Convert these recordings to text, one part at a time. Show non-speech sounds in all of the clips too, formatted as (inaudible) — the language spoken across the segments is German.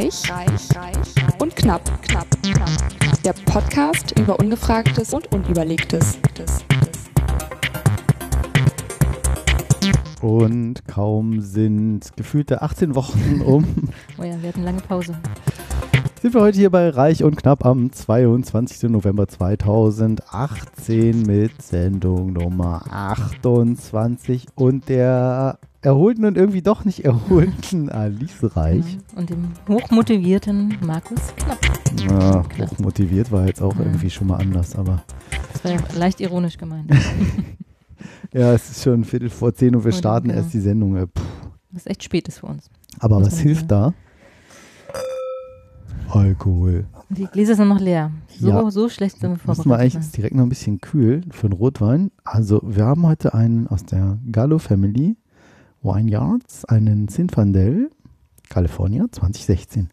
Reich, reich, reich und knapp, knapp, knapp. Der Podcast über Ungefragtes und Unüberlegtes. Und kaum sind gefühlte 18 Wochen um, Oh ja, wir hatten lange Pause. Sind wir heute hier bei Reich und Knapp am 22. November 2018 mit Sendung Nummer 28 und der erholten und irgendwie doch nicht (laughs) erholten Alice Reich. Und dem hochmotivierten Markus Knapp. Ja, hochmotiviert war jetzt auch Ja. irgendwie schon mal anders, aber Das war ja leicht ironisch gemeint. (laughs) ja, es ist schon Viertel vor zehn und wir starten genau. erst die Sendung. Puh. Was echt spät ist für uns. Aber was hilft da? Alkohol. Die Gläser sind noch leer. So, Ja. so schlecht sind wir Müssen wir vorbereitet. eigentlich jetzt direkt noch ein bisschen kühl für den Rotwein. Also wir haben heute einen aus der Gallo Family Vineyards, einen Zinfandel, California 2016.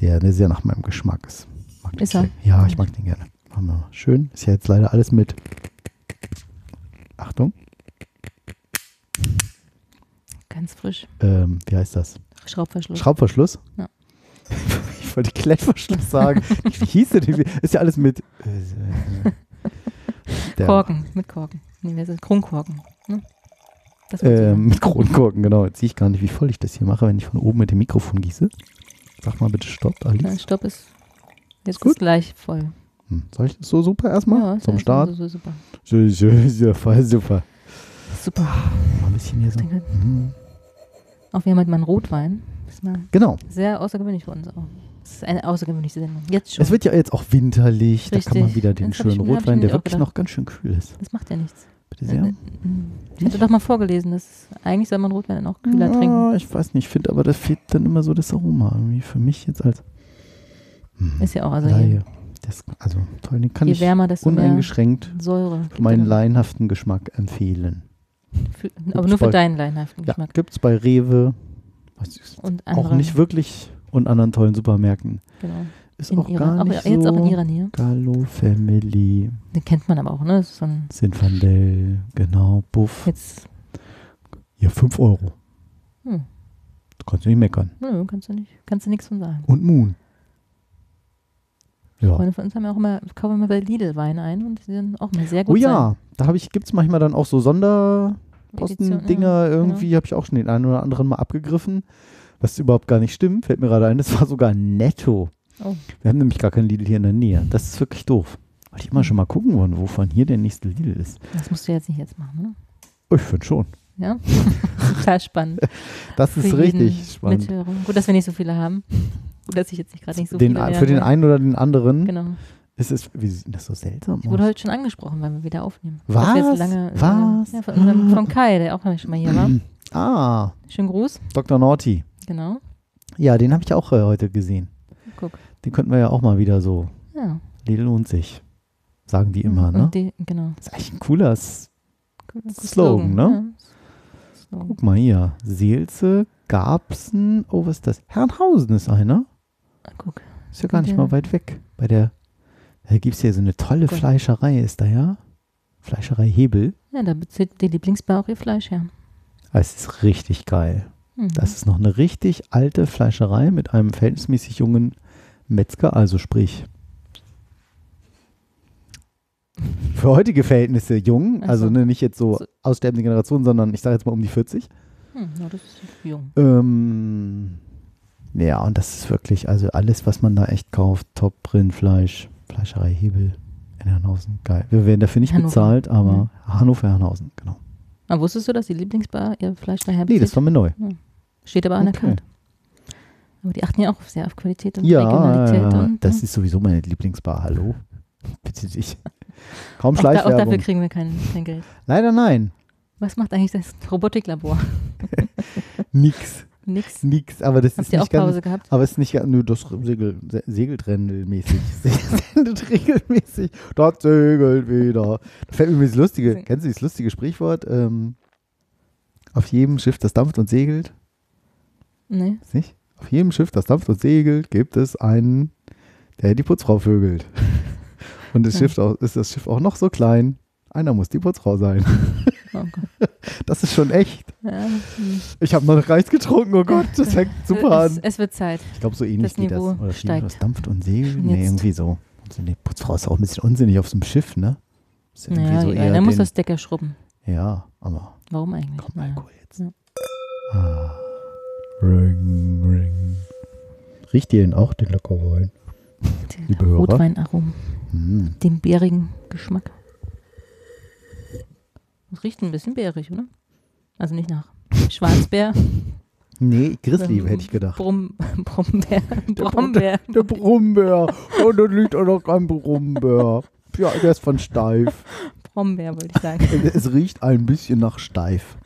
Der, der sehr nach meinem Geschmack ist. Mag Ist er? Ja, ich mag den gerne. Machen wir mal. Schön. Ist ja jetzt leider alles mit. Achtung. Ganz frisch. Ähm, wie heißt das? Schraubverschluss. Schraubverschluss? Ja. Ich wollte Klettverschluss sagen. (laughs) Wie hieß der denn? Ist ja alles mit. Äh, der- Korken. Mit Korken. Nee, wer ist? Kronkorken. Ne? Sicher. mit Kronkorken, genau. Jetzt sehe ich gar nicht, wie voll ich das hier mache, wenn ich von oben mit dem Mikrofon gieße. Sag mal bitte Stopp, Ja, Alice. Stopp ist. Jetzt Gut. ist gleich voll. Hm. Soll ich das so super erstmal? ist Zum ja Start? So, so, super. So, so, so, voll super. Super. Mal ein bisschen hier so. Mhm. Auch wir haben heute mal einen Rotwein. Das ist mal Genau. sehr außergewöhnlich für uns auch. Das ist eine außergewöhnliche Sendung. Jetzt schon. Es wird ja jetzt auch winterlich. Da kann man Richtig. wieder den Das ich schönen ich Rotwein, der wirklich noch ganz schön kühl ist. das macht ja nichts. Bitte sehr. Äh, Ich hatte doch mal vorgelesen, dass eigentlich soll man Rotwein dann auch kühler trinken. Ja, ich weiß nicht, ich finde aber, da fehlt dann immer so das Aroma irgendwie für mich jetzt als Hm, Ist ja auch, also Laie. Das, also toll, den kann je ich wärmer, uneingeschränkt Säure. für meinen laienhaften Geschmack empfehlen. Für, aber nur für bei- deinen leinhaften Ja, Geschmack. gibt es bei Rewe, Und auch andere, nicht wirklich, und anderen tollen Supermärkten. Genau. Ist In auch ihrer, gar auch, nicht jetzt so. auch in ihrer Nähe. Gallo Family, Den kennt man aber auch, ne? So Sinfandel, genau, Buff. jetzt, Ja, 5 Euro. hm, Du kannst nicht meckern. nö, kannst du nicht, kannst du nichts von sagen. Und Moon. Ja. Freunde von uns haben ja auch immer, kaufen immer bei Lidl Wein ein und die sind auch mal sehr gut Oh ja, da habe ich, gibt es manchmal dann auch so Sonderposten-Dinger irgendwie, habe ich auch schon den einen oder anderen mal abgegriffen. Was überhaupt gar nicht stimmt, fällt mir gerade ein, das war sogar netto. Oh. Wir haben nämlich gar keinen Lidl hier in der Nähe. Das ist wirklich doof. Wollte ich immer schon mal gucken wollen, wovon hier der nächste Lidl ist. Das musst du jetzt nicht jetzt machen, ne? Oh, ich finde schon. Ja? (laughs) Total spannend. Das ist richtig spannend. Mithörer. Gut, dass wir nicht so viele haben. Gut, dass ich jetzt nicht gerade nicht so Den, viele für den einen oder den anderen Genau. Ist es, wie sieht das so seltsam Ich wurde heute schon angesprochen, weil wir wieder aufnehmen. Was? Lange, Was? Ja, von, unserem, von Kai, der auch schon mal hier war. (clears throat) Ah, Schönen Gruß. Dr. Naughty. Genau. Ja, den habe ich auch äh, heute gesehen. Guck. Den könnten wir ja auch mal wieder so. Ja. Lidl lohnt sich. Sagen die immer, ne? Die, genau. Das ist eigentlich ein cooler S Cooler Slogan, ne? Ja. Slogan. Guck mal hier. Seelze, Garbsen, oh, was ist das? Herrenhausen ist einer. Guck. Ist ja gar nicht Ja. mal weit weg. Bei der, da gibt es hier so eine tolle Gut. Fleischerei, ist da ja? Fleischerei Hebel. Ja, da bezieht die Lieblingsbar auch ihr Fleisch her. Ah, Es ist richtig geil. Mhm. Das ist noch eine richtig alte Fleischerei mit einem verhältnismäßig jungen Metzger, also sprich für heutige Verhältnisse jung, also so. ne, nicht jetzt so So. aussterbende Generation, sondern ich sage jetzt mal um die 40. Hm, ja, das ist jung. Ähm, ja, und das ist wirklich, also alles, was man da echt kauft, Top Rindfleisch, Fleischerei Hebel in Herrenhausen, geil. Wir werden dafür nicht Hannover. bezahlt, aber Hannover, Herrenhausen, genau. Aber wusstest du, dass die Lieblingsbar ihr Fleisch daher Nee, das war mir neu. Steht aber an der Okay. Karte. Aber die achten ja auch sehr auf Qualität und Ja, Regionalität. ja, und, das ist sowieso meine Lieblingsbar, hallo. (laughs) Bitte dich. Kaum auch, da, auch dafür kriegen wir kein, kein Geld. Leider nein. Was macht eigentlich das Robotiklabor? (laughs) Nix. Nix. Nix. Aber das Habt ist ihr auch nicht ganz. Pause gehabt? Aber es ist nicht ganz. Nö, das segel, se- (laughs) segelt regelmäßig. segelt regelmäßig. Das segelt wieder. Da fällt mir das lustige. Sing. Kennst du dieses lustige Sprichwort? Ähm, auf jedem Schiff, das dampft und segelt. Nee. Ist nicht? Auf jedem Schiff, das dampft und segelt, gibt es einen, der die Putzfrau vögelt. (laughs) Und das. Schiff auch, ist das Schiff auch noch so klein. Einer muss die Putzfrau sein. (laughs) Oh. (laughs) Das ist schon echt. Ja. hm. Ich habe noch Reis getrunken, oh Gott, das (laughs) fängt super es, an. es wird Zeit. Ich glaube, so ähnlich das geht das. Oder steigt. das dampft und segelt. Nee, irgendwie so. Die Putzfrau ist auch ein bisschen unsinnig auf so einem Schiff, ne? Ist ja irgendwie Ja, so dann muss das Decker schrubben. Ja, aber Warum eigentlich? komm, Naja. Alkohol jetzt. Ja. Ah. Ring, ring. Riecht ihr denn auch den Leckerwein? Den. Rotweinaromen, Hm. den bärigen Geschmack. Es riecht ein bisschen bärig, oder? Also nicht nach Schwarzbär, Nee, Grizzly hätte ich gedacht. Brumm, (laughs) Brombeer, Brombeer. Der Brummbär. Oh, da liegt auch noch ein Brummbär. Ja, der ist von steif. Brombeer wollte ich sagen. (laughs) Es riecht ein bisschen nach steif.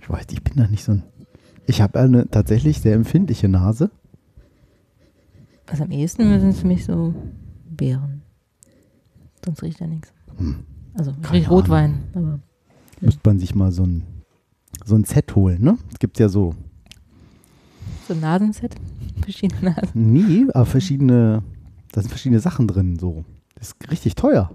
Ich weiß, ich bin da nicht so ein. Ich habe eine tatsächlich sehr empfindliche Nase. Also am ehesten sind es für mich so Beeren. Sonst riecht ja nichts. Hm. Also Keine Rotwein, aber Müsste man sich mal so ein, so ein Set holen, ne? Es gibt ja so, so ein Nasenset, (laughs) verschiedene Nasen. nie, aber verschiedene, da sind verschiedene Sachen drin, so. Das ist richtig teuer.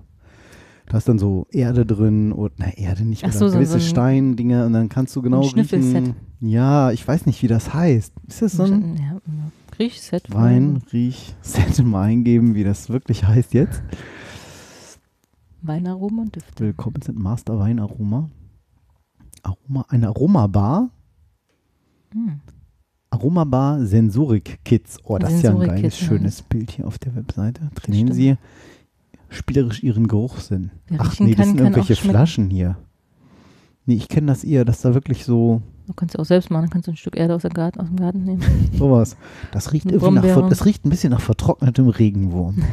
Da ist dann so Erde drin und, na, Erde nicht, Ach so, so- gewisse so ein- Steindinger und dann kannst du genau Schnüffelset. riechen. Ja, ich weiß nicht, wie das heißt. Ist das so ein ja. Riechset. Wein, Riech, Set (laughs) mal eingeben, wie das wirklich heißt jetzt? Weinaromen und Düfte. Willkommen sind Master Wein Aroma. Aroma, eine Aromabar. Hm. Aromabar Sensorik Kids. Oh, das ist ja ein Sensorik geiles, Kids, schönes Bild hier auf der Webseite. Trainieren. Sie spielerisch Ihren Geruchssinn. Wer Ach nee, das kann, sind irgendwelche. Flaschen hier. Nee, ich kenne das eher, dass da wirklich so Du kannst auch selbst machen, kannst du ein Stück Erde aus dem Garten, aus dem Garten nehmen. (laughs) sowas. Das riecht irgendwie nach, das riecht ein bisschen nach vertrocknetem Regenwurm.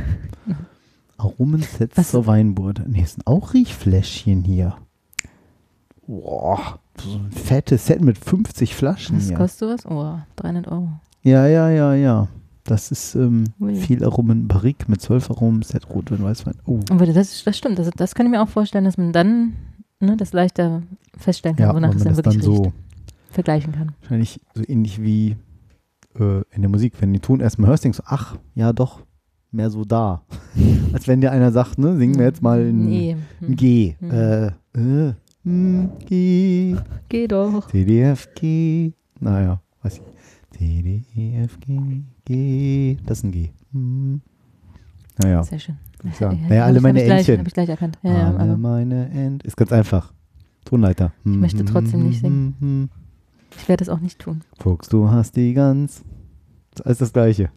(laughs) Aromensets Was- zur Weinbude. Nee, sind auch Riechfläschchen hier. Boah, so ein fettes Set mit 50 Flaschen Was hier. kostet sowas? Oh, 300 Euro. Ja, ja, ja, ja. Das ist ähm, viel Aromen Barrique mit 12 Aromen, Set Rotwein, Weißwein. Oh. Aber das, das stimmt, das, das kann ich mir auch vorstellen, dass man dann ne, das leichter feststellen kann, Ja, wonach es dann das wirklich dann so riecht. Vergleichen kann. wahrscheinlich so ähnlich wie äh, in der Musik, wenn die Ton erstmal hörst, denkst du, ach, ja doch, mehr so da. (laughs) Als wenn dir einer sagt, ne, singen wir jetzt mal ein, Nee. ein Hm. G. Hm. Äh, äh, hm, G, Geh doch. C, D, F, G. Naja, weiß ich. C, D, E, F, G, G. Das ist ein G. Hm. Naja, Sehr schön. Ja, Naja, alle hab meine gleich, Entchen. Habe ich gleich erkannt. Ja, ja, Alle aber meine End. Ist ganz einfach. Tonleiter. Ich möchte trotzdem nicht singen. ich werde es auch nicht tun. Fuchs, du hast die Gans. Das ist das Gleiche.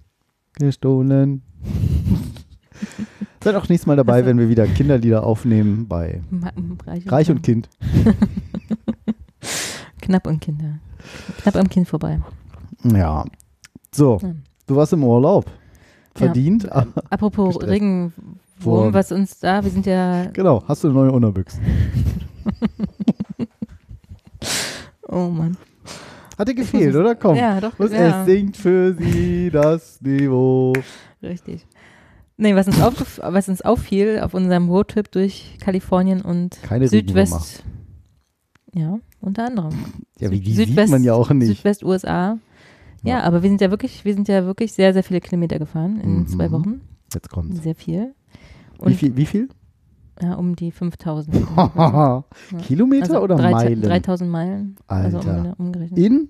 Gestohlen. (laughs) Seid auch nächstes Mal dabei, Also- wenn wir wieder Kinderlieder aufnehmen bei Reich, Reich und Kind. (laughs) Knapp und Kinder. Knapp am Kind vorbei. Ja. So, Ja. du warst im Urlaub. Verdient. Ja. aber- Apropos Gestresst. Regenwurm, Wurm. was uns da, wir sind ja, Genau, hast du eine neue Unterbüchse. (laughs) oh Mann. Hat dir gefehlt, oder? Komm. Ja, doch. Und ja, es singt für sie das Niveau. richtig. Nee, was uns, aufgef- was uns auffiel auf unserem Roadtrip durch Kalifornien und Keine Südwest. Ja, unter anderem. Ja, wie die Südwest, sieht man ja auch nicht. Südwest-USA. Ja, Ja. aber wir sind ja wirklich, wir sind ja wirklich sehr, sehr viele Kilometer gefahren in Mhm. zwei Wochen. Jetzt kommt's. Sehr viel. Wie Und viel? Wie viel? Ja, um die 5000. (laughs) Kilometer Also oder drei- Meilen? 3000 Meilen. Also Alter. umge- umgerechnet. In?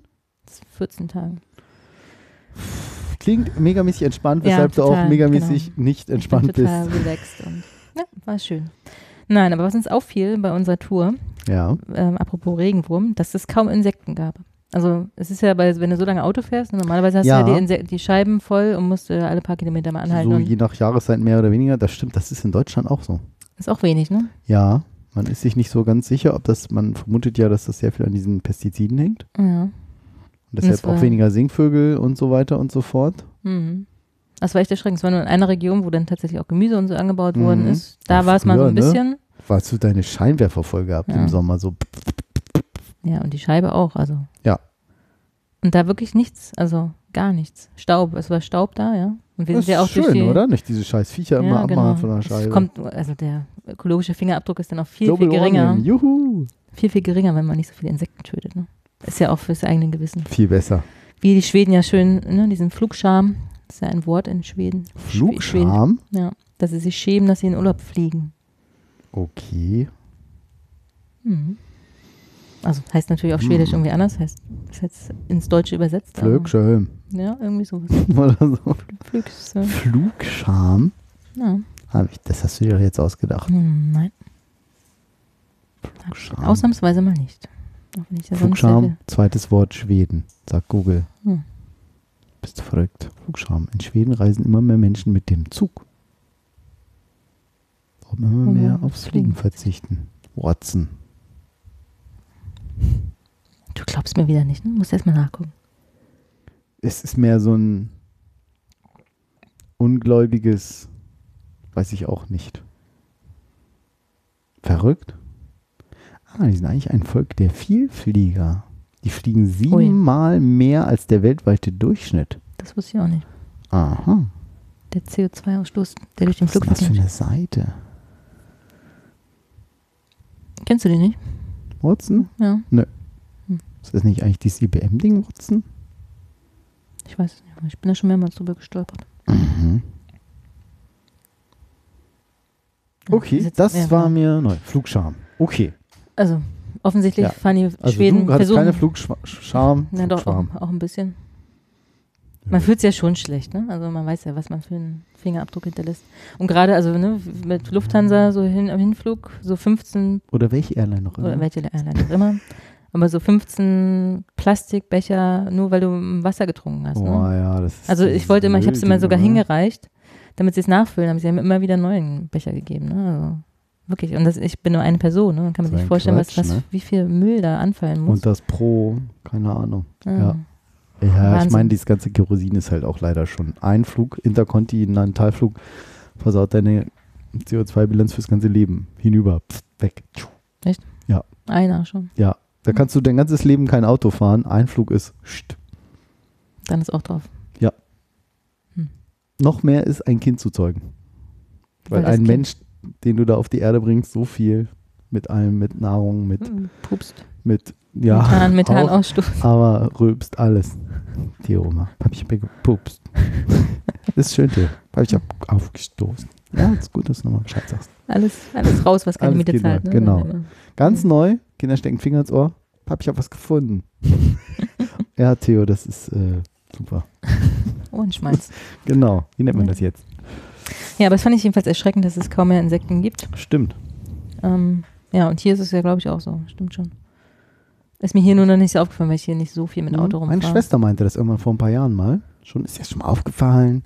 14 Tagen. Klingt megamäßig entspannt, Ja, weshalb du auch total, megamäßig nicht entspannt total bist. relaxed und ja, war schön. Nein, aber was uns auffiel bei unserer Tour, Ja. ähm, apropos Regenwurm, dass es kaum Insekten gab. Also es ist ja, bei, wenn du so lange Auto fährst, ne, normalerweise hast Ja. du ja die, die Scheiben voll und musst äh, alle paar Kilometer mal anhalten. So und je nach Jahreszeit mehr oder weniger. Das stimmt, das ist in Deutschland auch so. Ist auch wenig, ne? Ja, man ist sich nicht so ganz sicher, ob das, man vermutet ja, dass das sehr viel an diesen Pestiziden hängt. Ja. Und deshalb auch weniger Singvögel und so weiter und so fort. Mhm. Das war echt erschreckend. Es war nur in einer Region, wo dann tatsächlich auch Gemüse und so angebaut Mhm. worden ist. Da Ja, war es mal so ein ne? bisschen. Warst du deine Scheinwerfer voll gehabt Ja. im Sommer? So, Ja, und die Scheibe auch, also. Ja. Und da wirklich nichts, also gar nichts. Staub, es war Staub da, ja. Und wir das sind ja auch ist schön, oder? Nicht diese scheiß Viecher immer ja, abmachen von der Es Scheibe. Kommt, also der ökologische Fingerabdruck ist dann auch viel, Global viel geringer. Warming, Juhu. Viel, viel geringer, wenn man nicht so viele Insekten tötet. Ne? Ist ja auch fürs eigene Gewissen. Viel besser. Wie die Schweden ja schön, ne, diesen Flugscham, das ist ja ein Wort in Schweden. Schwe- Schweden, Flugscham? ja, dass sie sich schämen, dass sie in Urlaub fliegen. Okay. Mhm. Also heißt natürlich auf Schwedisch Hm. irgendwie anders, heißt ist jetzt ins Deutsche übersetzt. Flugscham. Ja, irgendwie sowas. (laughs) Oder so. Flügs, äh, Flugscham? ja. Hab ich, das hast du dir doch jetzt ausgedacht. Hm, Nein, Flugscham. ausnahmsweise mal nicht. Flugscham, zweites Wort Schweden, sagt Google. Hm. Bist du verrückt? Flugscham. In Schweden reisen immer mehr Menschen mit dem Zug. Warum immer mehr aufs Fliegen fliegen. verzichten? Watson. Du glaubst mir wieder nicht, ne? Musst erst mal nachgucken. Es ist mehr so ein ungläubiges, weiß ich auch nicht. Verrückt? Ah, die sind eigentlich ein Volk der Vielflieger. Die fliegen siebenmal mehr als der weltweite Durchschnitt. Das wusste ich auch nicht. Aha. Der CO2-Ausstoß, der durch den Was ist das für eine Seite? Kennst du die nicht? Watson? Ja, Ist das nicht eigentlich dieses IBM-Ding, Watson? ich weiß es nicht. aber Ich bin da schon mehrmals drüber gestolpert. Mhm. Okay, das war mir neu. Flugscham. Okay. Also, offensichtlich Ja. die Also Schweden du hattest versuchen. keine Flugscham. Na doch, auch ein bisschen. Man fühlt sich ja schon schlecht, ne? Also man weiß ja, was man für einen Fingerabdruck hinterlässt. Und gerade, also ne, mit Lufthansa so hin, am Hinflug, so 15, Oder welche Airline noch immer? oder welche Airline auch immer, aber so 15 Plastikbecher, nur weil du Wasser getrunken hast. Oh Ne? ja, das ist Also ich wollte immer, ich habe es immer sogar oder? hingereicht, damit sie es nachfüllen, haben sie haben immer wieder neuen Becher gegeben. Ne? Also wirklich. Und das, ich bin nur eine Person, ne? Dann kann man So sich vorstellen, was, Quatsch, was, ne? wie viel Müll da anfallen muss. Und das Pro, keine Ahnung. Ah. ja. Ja, ich Wahnsinn. meine, dieses ganze Kerosin ist halt auch leider schon ein Flug, Interkontinentalflug, versaut deine CO2-Bilanz fürs ganze Leben. Hinüber, pff, weg. Einer schon. Ja, da kannst du dein ganzes Leben kein Auto fahren. Ein Flug ist, scht. Dann ist auch drauf. noch mehr ist ein Kind zu zeugen. Weil, Weil ein Kind- Mensch, den du da auf die Erde bringst, so viel mit allem, mit Nahrung, mit, Hm, Pupst. mit ja, Methan, auch, Methanausstoß. aber rülpst alles. Die Oma. Hab ich gepupst. das (laughs) ist schön, Theo. Hab ich hab aufgestoßen. Ja, ist gut, dass du nochmal Bescheid sagst. Alles, alles raus, was keine Alles Miete zahlt. Ne? genau. Ganz neu, Kinder stecken Finger ins Ohr. Hab ich hab was gefunden. (laughs) ja, Theo, das ist äh, super. (laughs) Ohrenschmalz. Genau. Wie nennt man das jetzt? Ja, aber das fand ich jedenfalls erschreckend, dass es kaum mehr Insekten gibt. Stimmt. Ähm, ja, und hier ist es ja, glaube ich, auch so. Stimmt schon. Ist mir hier nur noch nicht so aufgefallen, weil ich hier nicht so viel mit Auto Mhm. Meine rumfahre. Schwester meinte das irgendwann vor ein paar Jahren mal. Schon ist ja schon mal aufgefallen.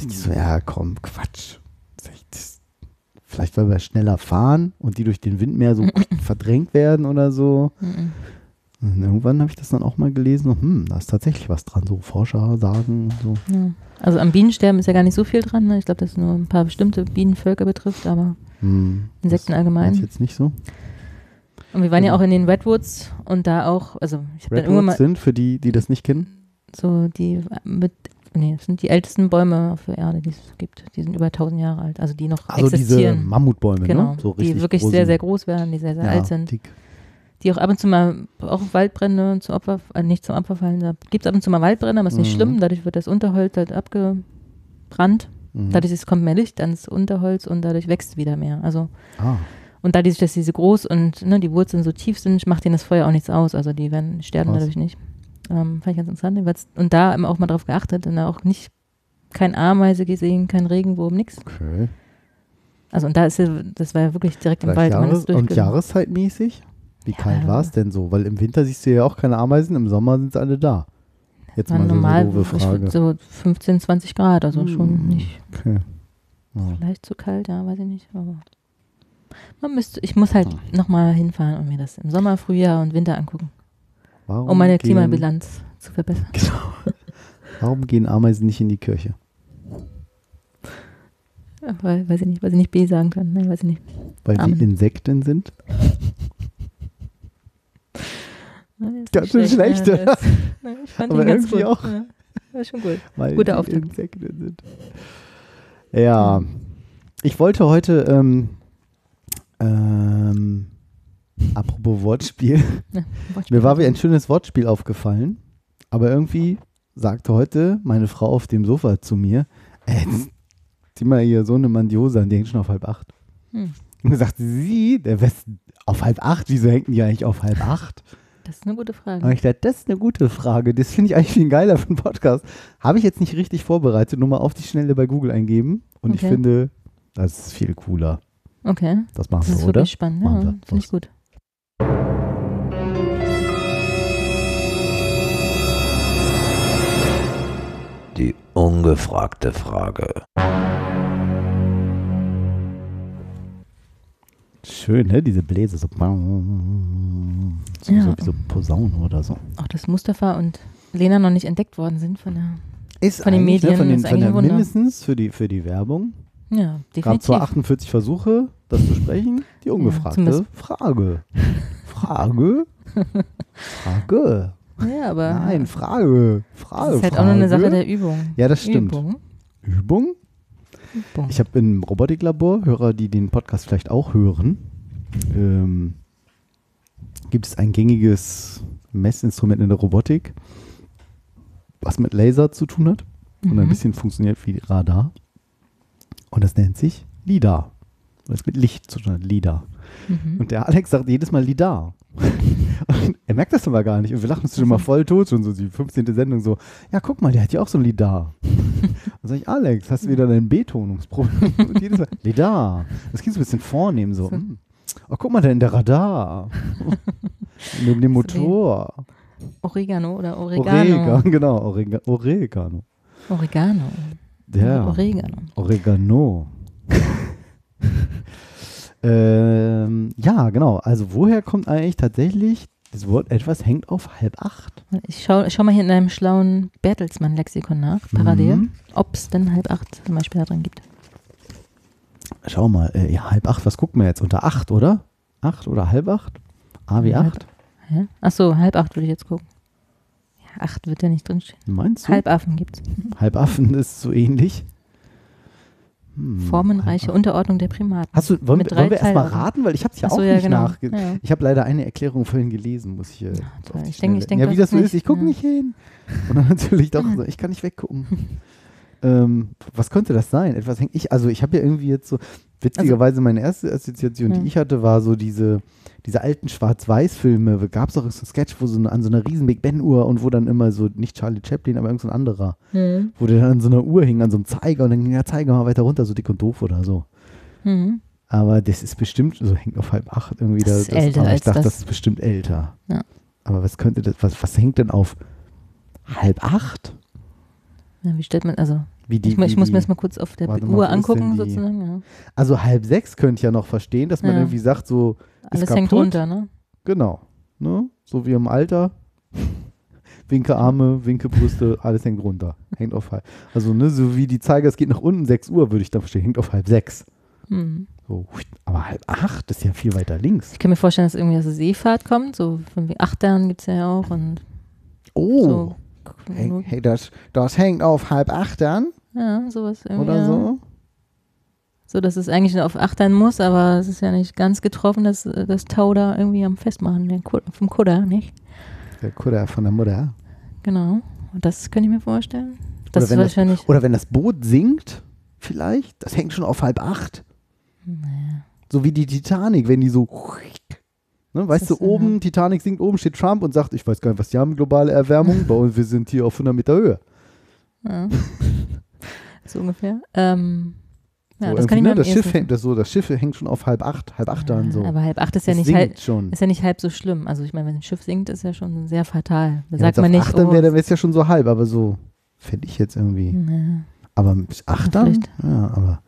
Und ich so, ja, komm, Quatsch. Das- Vielleicht, weil wir schneller fahren und die durch den Wind mehr so (laughs) verdrängt werden oder so. Mhm. Und irgendwann habe ich das dann auch mal gelesen. und, Hm, da ist tatsächlich was dran. So Forscher sagen so. Ja. Also am Bienensterben ist ja gar nicht so viel dran. Ne? Ich glaube, dass es nur ein paar bestimmte Bienenvölker betrifft, aber Hm, Insekten das allgemein. ich jetzt nicht so. Und wir waren ja Genau. auch in den Redwoods und da auch, also ich habe dann irgendwann mal sind, für die, die das nicht kennen, so die mit, nee, das sind die ältesten Bäume auf der Erde, die es gibt. Die sind über 1000 Jahre alt, also die noch also diese existieren. Mammutbäume, genau, ne? So richtig die wirklich großen- sehr, sehr groß werden, die sehr, sehr ja, alt sind. Dick. Die auch ab und zu mal, auch Waldbrände zum Opfer, äh, nicht zum Opfer fallen, da gibt es ab und zu mal Waldbrände, aber ist nicht Mhm. schlimm, dadurch wird das Unterholz halt abgebrannt. Mhm. Dadurch ist, kommt mehr Licht ans Unterholz und dadurch wächst wieder mehr. Also ah, und dadurch, dass sie so groß und ne, die Wurzeln so tief sind, macht ihnen das Feuer auch nichts aus. Also die werden sterben Krass. dadurch nicht. Ähm, fand ich ganz interessant. Und da immer auch mal drauf geachtet und da auch nicht kein Ameise gesehen, kein Regenwurm, nix. okay. Also und da ist ja, das war ja wirklich direkt im Wald. Jahres und Jahreszeitmäßig? Wie Ja. kalt war es denn so? Weil im Winter siehst du ja auch keine Ameisen, im Sommer sind sie alle da. Jetzt war mal so normal eine doofe Frage. so 15, 20 Grad, also schon Hm. nicht Okay. Ja. vielleicht zu kalt, ja, weiß ich nicht. Aber man müsste, ich muss halt Hm. nochmal hinfahren und mir das im Sommer, Frühjahr und Winter angucken, Warum um meine gehen, Klimabilanz zu verbessern. Warum gehen Ameisen nicht in die Kirche? Ja, weil, weiß ich nicht, weil sie nicht B sagen können. Nein, weiß ich nicht. Weil Amen. sie Insekten sind? Nein, ist Ganz schön schlecht, Ja, das- ich fand Aber ihn ganz irgendwie gut. auch. Ja, war schon gut. Weil Guter sie Auftakt. Insekten sind. Ja. Ich wollte heute, ähm, ähm, apropos Wortspiel, Ja, (laughs) Mir war wie ein schönes Wortspiel aufgefallen, aber irgendwie sagte heute meine Frau auf dem Sofa zu mir, jetzt zieh mal hier so eine Mandiosa an, die hängt schon auf halb acht. Hm. Und gesagt, sie, der Westen, auf halb acht, wieso hängt die eigentlich auf halb acht? Das ist eine gute Frage. Und ich dachte, das ist eine gute Frage. Das finde ich eigentlich viel geiler für einen Podcast. Habe ich jetzt nicht richtig vorbereitet, nur mal auf die Schnelle bei Google eingeben. Und ich Okay. finde, das ist viel cooler. Okay, Das machen das ist wir, oder? wirklich spannend. Machen Ja, finde ich gut. Die ungefragte Frage. Schön, ne? Diese Bläser so. So, Ja. so wie so Posaunen oder so. Auch dass Mustafa und Lena noch nicht entdeckt worden sind von der. Ist Von den eigentlich, Medien ne, von den, ist von der mindestens für die, für die Werbung. Ja, Gab definitiv. zwar 48 Versuche, das zu sprechen. Die ungefragte zumindest- Frage. (laughs) Frage? Frage. Ja, aber Nein, Frage. Frage. das ist halt Frage. auch nur eine Sache der Übung. Ja, das stimmt. Übung. Übung? Übung. Ich habe im Robotiklabor, Hörer, die den Podcast vielleicht auch hören, ähm, gibt es ein gängiges Messinstrument in der Robotik, was mit Laser zu tun hat und ein Mhm. bisschen funktioniert wie Radar. Und das nennt sich LIDAR. Das mit Licht zu tun hat, LIDAR. Mhm. Und der Alex sagt jedes Mal LIDAR. (laughs) Und er merkt das aber gar nicht. Und wir lachen uns schon mal voll tot, schon so die 15. Sendung so, ja, guck mal, der hat ja auch so ein LIDAR. (laughs) Dann sage ich, Alex, hast du wieder dein Betonungsproblem? (laughs) Und jedes Mal, LIDAR. Das klingt so ein bisschen vornehm so. hm. Oh, guck mal, da in der Radar. Neben dem ist Motor. Oregano oder Oregano, Oregano. genau, Orega Oregano. Oregano. Ja. Oregano. Oregano. (laughs) ähm, ja, genau. Also woher kommt eigentlich tatsächlich das Wort etwas hängt auf halb acht? Ich schau, schau mal hier in deinem schlauen Bertelsmann-Lexikon nach, parallel, Mhm. ob es denn halb acht zum Beispiel da drin gibt. Schau mal, äh, ja, halb acht, was gucken wir jetzt? Unter acht, oder? Acht oder halb acht? A wie Halb- acht? Hä? Achso, halb acht würde ich jetzt gucken. Ja, acht wird ja nicht drinstehen. Meinst du? Halbaffen gibt's. Halbaffen (laughs) ist so ähnlich. Hm, Formenreiche halb- Unterordnung der Primaten. Hast du, wollen, mit wollen wir erstmal raten? Weil ich habe es ja Ach so, auch ja, nicht genau. nachge... Ja. Ich habe leider eine Erklärung vorhin gelesen, muss ich... Äh, die Ich denke- ich denke, Ja, wie das so ist ich gucke ja. nicht hin. Und dann natürlich doch so, ich kann nicht weggucken. (laughs) ähm, was könnte das sein? Etwas hängt ich, also ich habe ja irgendwie jetzt so, witzigerweise meine erste Assoziation, Ja. die ich hatte, war so diese, diese alten Schwarz-Weiß-Filme. Gab es auch so einen Sketch, wo so eine, an so einer riesen Big Ben-Uhr und wo dann immer so, nicht Charlie Chaplin, aber irgend so anderer, Mhm. wo der dann an so einer Uhr hing, an so einem Zeiger und dann ging der Zeiger mal weiter runter, so dick und doof oder so. Mhm. Aber das ist bestimmt, so hängt auf halb acht irgendwie. Das da, ist älter aber ich dachte, das. das ist bestimmt älter. Ja. Aber was könnte das, was, was hängt denn auf halb acht? Ja, wie stellt man, also, die, ich, ich wie muss die, mir das mal kurz auf der Warte Uhr angucken, die- sozusagen. Ja. Also halb sechs könnte ich ja noch verstehen, dass man Ja. irgendwie sagt, so, Alles kaputt. hängt runter, ne? genau. Ne? So wie im Alter. (laughs) Winke Arme, winke Brüste, alles hängt runter. Hängt auf halb. Also, ne, so wie die Zeiger, es geht nach unten, 6 Uhr, würde ich dann verstehen, hängt auf halb sechs. Mhm. So, aber halb acht ist ja viel weiter links. Ich kann mir vorstellen, dass irgendwie aus der Seefahrt kommt, so von wie Achtern gibt es ja auch und Oh. so. Hey, hey das, das hängt auf halb acht an Ja, sowas irgendwie. oder so. So, dass es eigentlich auf Achtern muss, aber es ist ja nicht ganz getroffen, dass äh, das Tau da irgendwie am Festmachen, den Ku- vom Kutter, nicht? Der Kutter von der Mutter. Genau. Und das könnte ich mir vorstellen. Das ist wenn das- wahrscheinlich. Oder wenn das Boot sinkt, vielleicht, das hängt schon auf halb acht. So wie die Titanic, wenn die so. Ne, weißt du, ist, ja. oben, Titanic sinkt oben, steht Trump und sagt, ich weiß gar nicht, was die haben, globale Erwärmung, (laughs) bei uns, wir sind hier auf 100 Meter Höhe. Ja. (laughs) so ungefähr. Ähm, ja, so das kann ich mir ne, das, Schiff hängt, das, so, das Schiff hängt schon auf halb acht, halb acht dann so. Aber halb acht ist ja nicht halb, schon. ist ja nicht halb so schlimm. Also ich meine, wenn ein Schiff sinkt, ist ja schon sehr fatal. Da Ja, sagt man nicht, acht, dann oh, wäre es ja schon so halb, aber so fände ich jetzt irgendwie. nee. Aber mit acht dann? Ja, aber.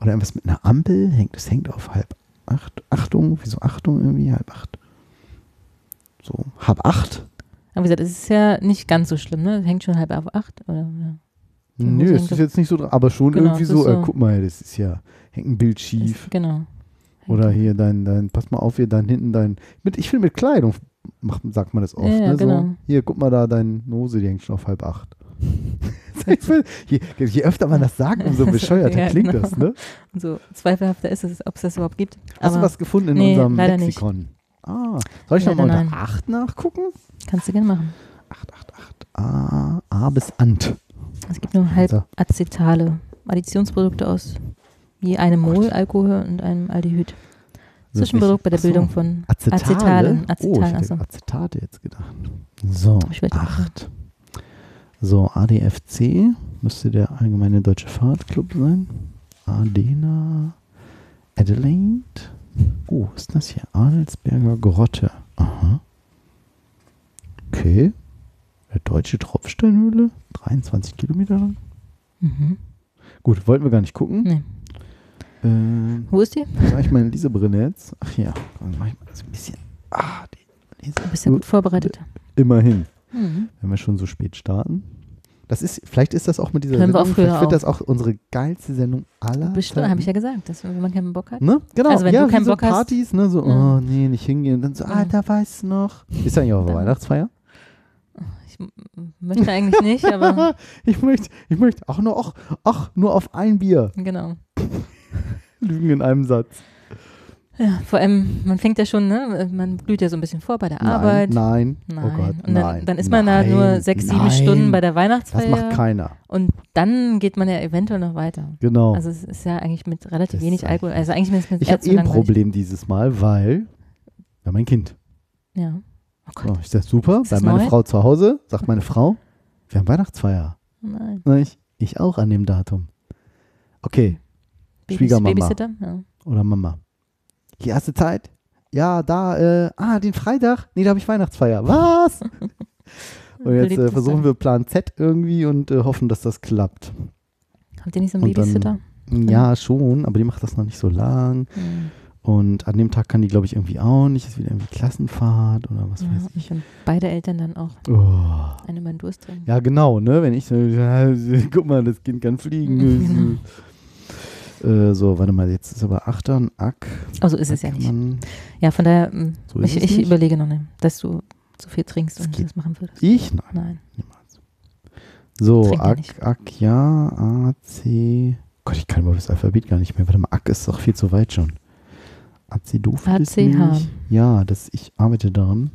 Oder irgendwas mit einer Ampel hängt, das hängt auf halb acht. Achtung, wieso Achtung irgendwie? Halb acht. So, halb acht? Aber wie gesagt, es ist ja nicht ganz so schlimm, ne? Hängt schon halb auf acht. Oder, ja. Nö, es ist jetzt nicht so dran, aber schon Genau, irgendwie so, ist Äh, so- guck mal, das ist ja, hängt ein Bild Ist, schief. genau. Oder hier dein, dein, pass mal auf, hier dein hinten dein, mit, ich finde mit Kleidung macht, sagt man das oft, Ja, ja, ne? genau. So, hier, guck mal da, dein Nose, die hängt schon auf halb acht. Je, je öfter man das sagt, umso (laughs) bescheuerter Ja, klingt genau. das, ne? Und so zweifelhafter ist es, ob es das überhaupt gibt. Hast du Aber was gefunden in nee, unserem leider nicht. Lexikon? Ah, soll ich nochmal unter 8 nachgucken? kannst du gerne machen. 8, 8, 8. A, A bis Ant. Es gibt nur Also. halbacetale Additionsprodukte aus je einem Mol Alkohol und einem Aldehyd. Zwischenprodukt bei der Ach so. Bildung von Acetale? Acetalen. oh, ich Acetalen, hätte achso. Acetate jetzt gedacht. So, Ich will doch acht. So, ADFC müsste der Allgemeine Deutsche Fahrtclub sein. Adena Adelaide. Oh, was ist das hier? Adelsberger Grotte. Aha. Okay. Eine deutsche Tropfsteinhöhle. 23 Kilometer lang. Mhm. Gut, wollten wir gar nicht gucken. Nee. Ähm, Wo ist die? sag ich meine Lesebrille jetzt? Ach ja, dann mach ich mal so ein bisschen. Ah, die Lese. Du bist ja gut vorbereitet. Immerhin. Mhm. wenn wir schon so spät starten. Das ist, vielleicht ist das auch mit dieser Hören wir Sendung, auch früher vielleicht wird das auch unsere geilste Sendung aller Bestimmt, habe ich ja gesagt, dass wenn man keinen Bock hat. Ne? Genau, Also wenn ja, du keinen so Bock hast- Partys, ne? So, Ja. oh nee, nicht hingehen. Und dann so, Ja. Alter, weißt du noch? Ist ja eigentlich auch Weihnachtsfeier. Ich möchte eigentlich nicht, aber (laughs) Ich möchte, ich möchte auch nur, ach, ach, nur auf ein Bier. genau. (laughs) Lügen in einem Satz. Ja, vor allem, man fängt ja schon, ne? Man blüht ja so ein bisschen vor bei der Arbeit. Nein, nein, Nein. oh Gott, und dann, nein. dann ist man nein, da nur sechs, sieben nein. Stunden bei der Das Weihnachtsfeier. macht keiner. Und dann geht man ja eventuell noch weiter. Genau. Also es ist ja eigentlich mit relativ Das wenig Alkohol. Also eigentlich es ich habe eh ein. Problem dieses Mal, weil wir haben ein Kind. Ja. Oh Gott. So, ich sag super, Ist bei das meiner? Frau zu Hause, sagt meine Frau, wir haben Weihnachtsfeier. Nein. Ich, ich auch an dem Datum. Okay, Schwiegermama. Babysitter? Ja. oder Mama. Die erste Zeit? Ja, da, äh, ah, den Freitag? Nee, da habe ich Weihnachtsfeier. Was? (laughs) und jetzt äh, versuchen wir Plan Z irgendwie und äh, hoffen, dass das klappt. Habt ihr nicht so einen Und dann- Babysitter? Ja, schon, aber die macht das noch nicht so lang. Hm. Und an dem Tag kann die, glaube ich, irgendwie auch nicht. Ist wieder irgendwie Klassenfahrt oder was Ja, weiß und ich. wenn beide Eltern dann auch Oh. eine beim Durst trinken. Ja, genau, ne? Wenn ich so, ja, (laughs) guck mal, das Kind kann fliegen. (laughs) äh, so, warte mal, jetzt ist aber Achtern, Ack. Also ist es ja nicht. Ja, von daher, hm, so ich, ich überlege noch nicht, dass du zu viel trinkst Das und das machen würdest. Ich? Nein, Nein. niemals. So, Ack. Ack, ja, A, C. Gott, ich kann überhaupt das Alphabet gar nicht mehr. Warte mal, Ack ist doch viel zu weit schon. Milch. Ja, das, ich arbeite daran.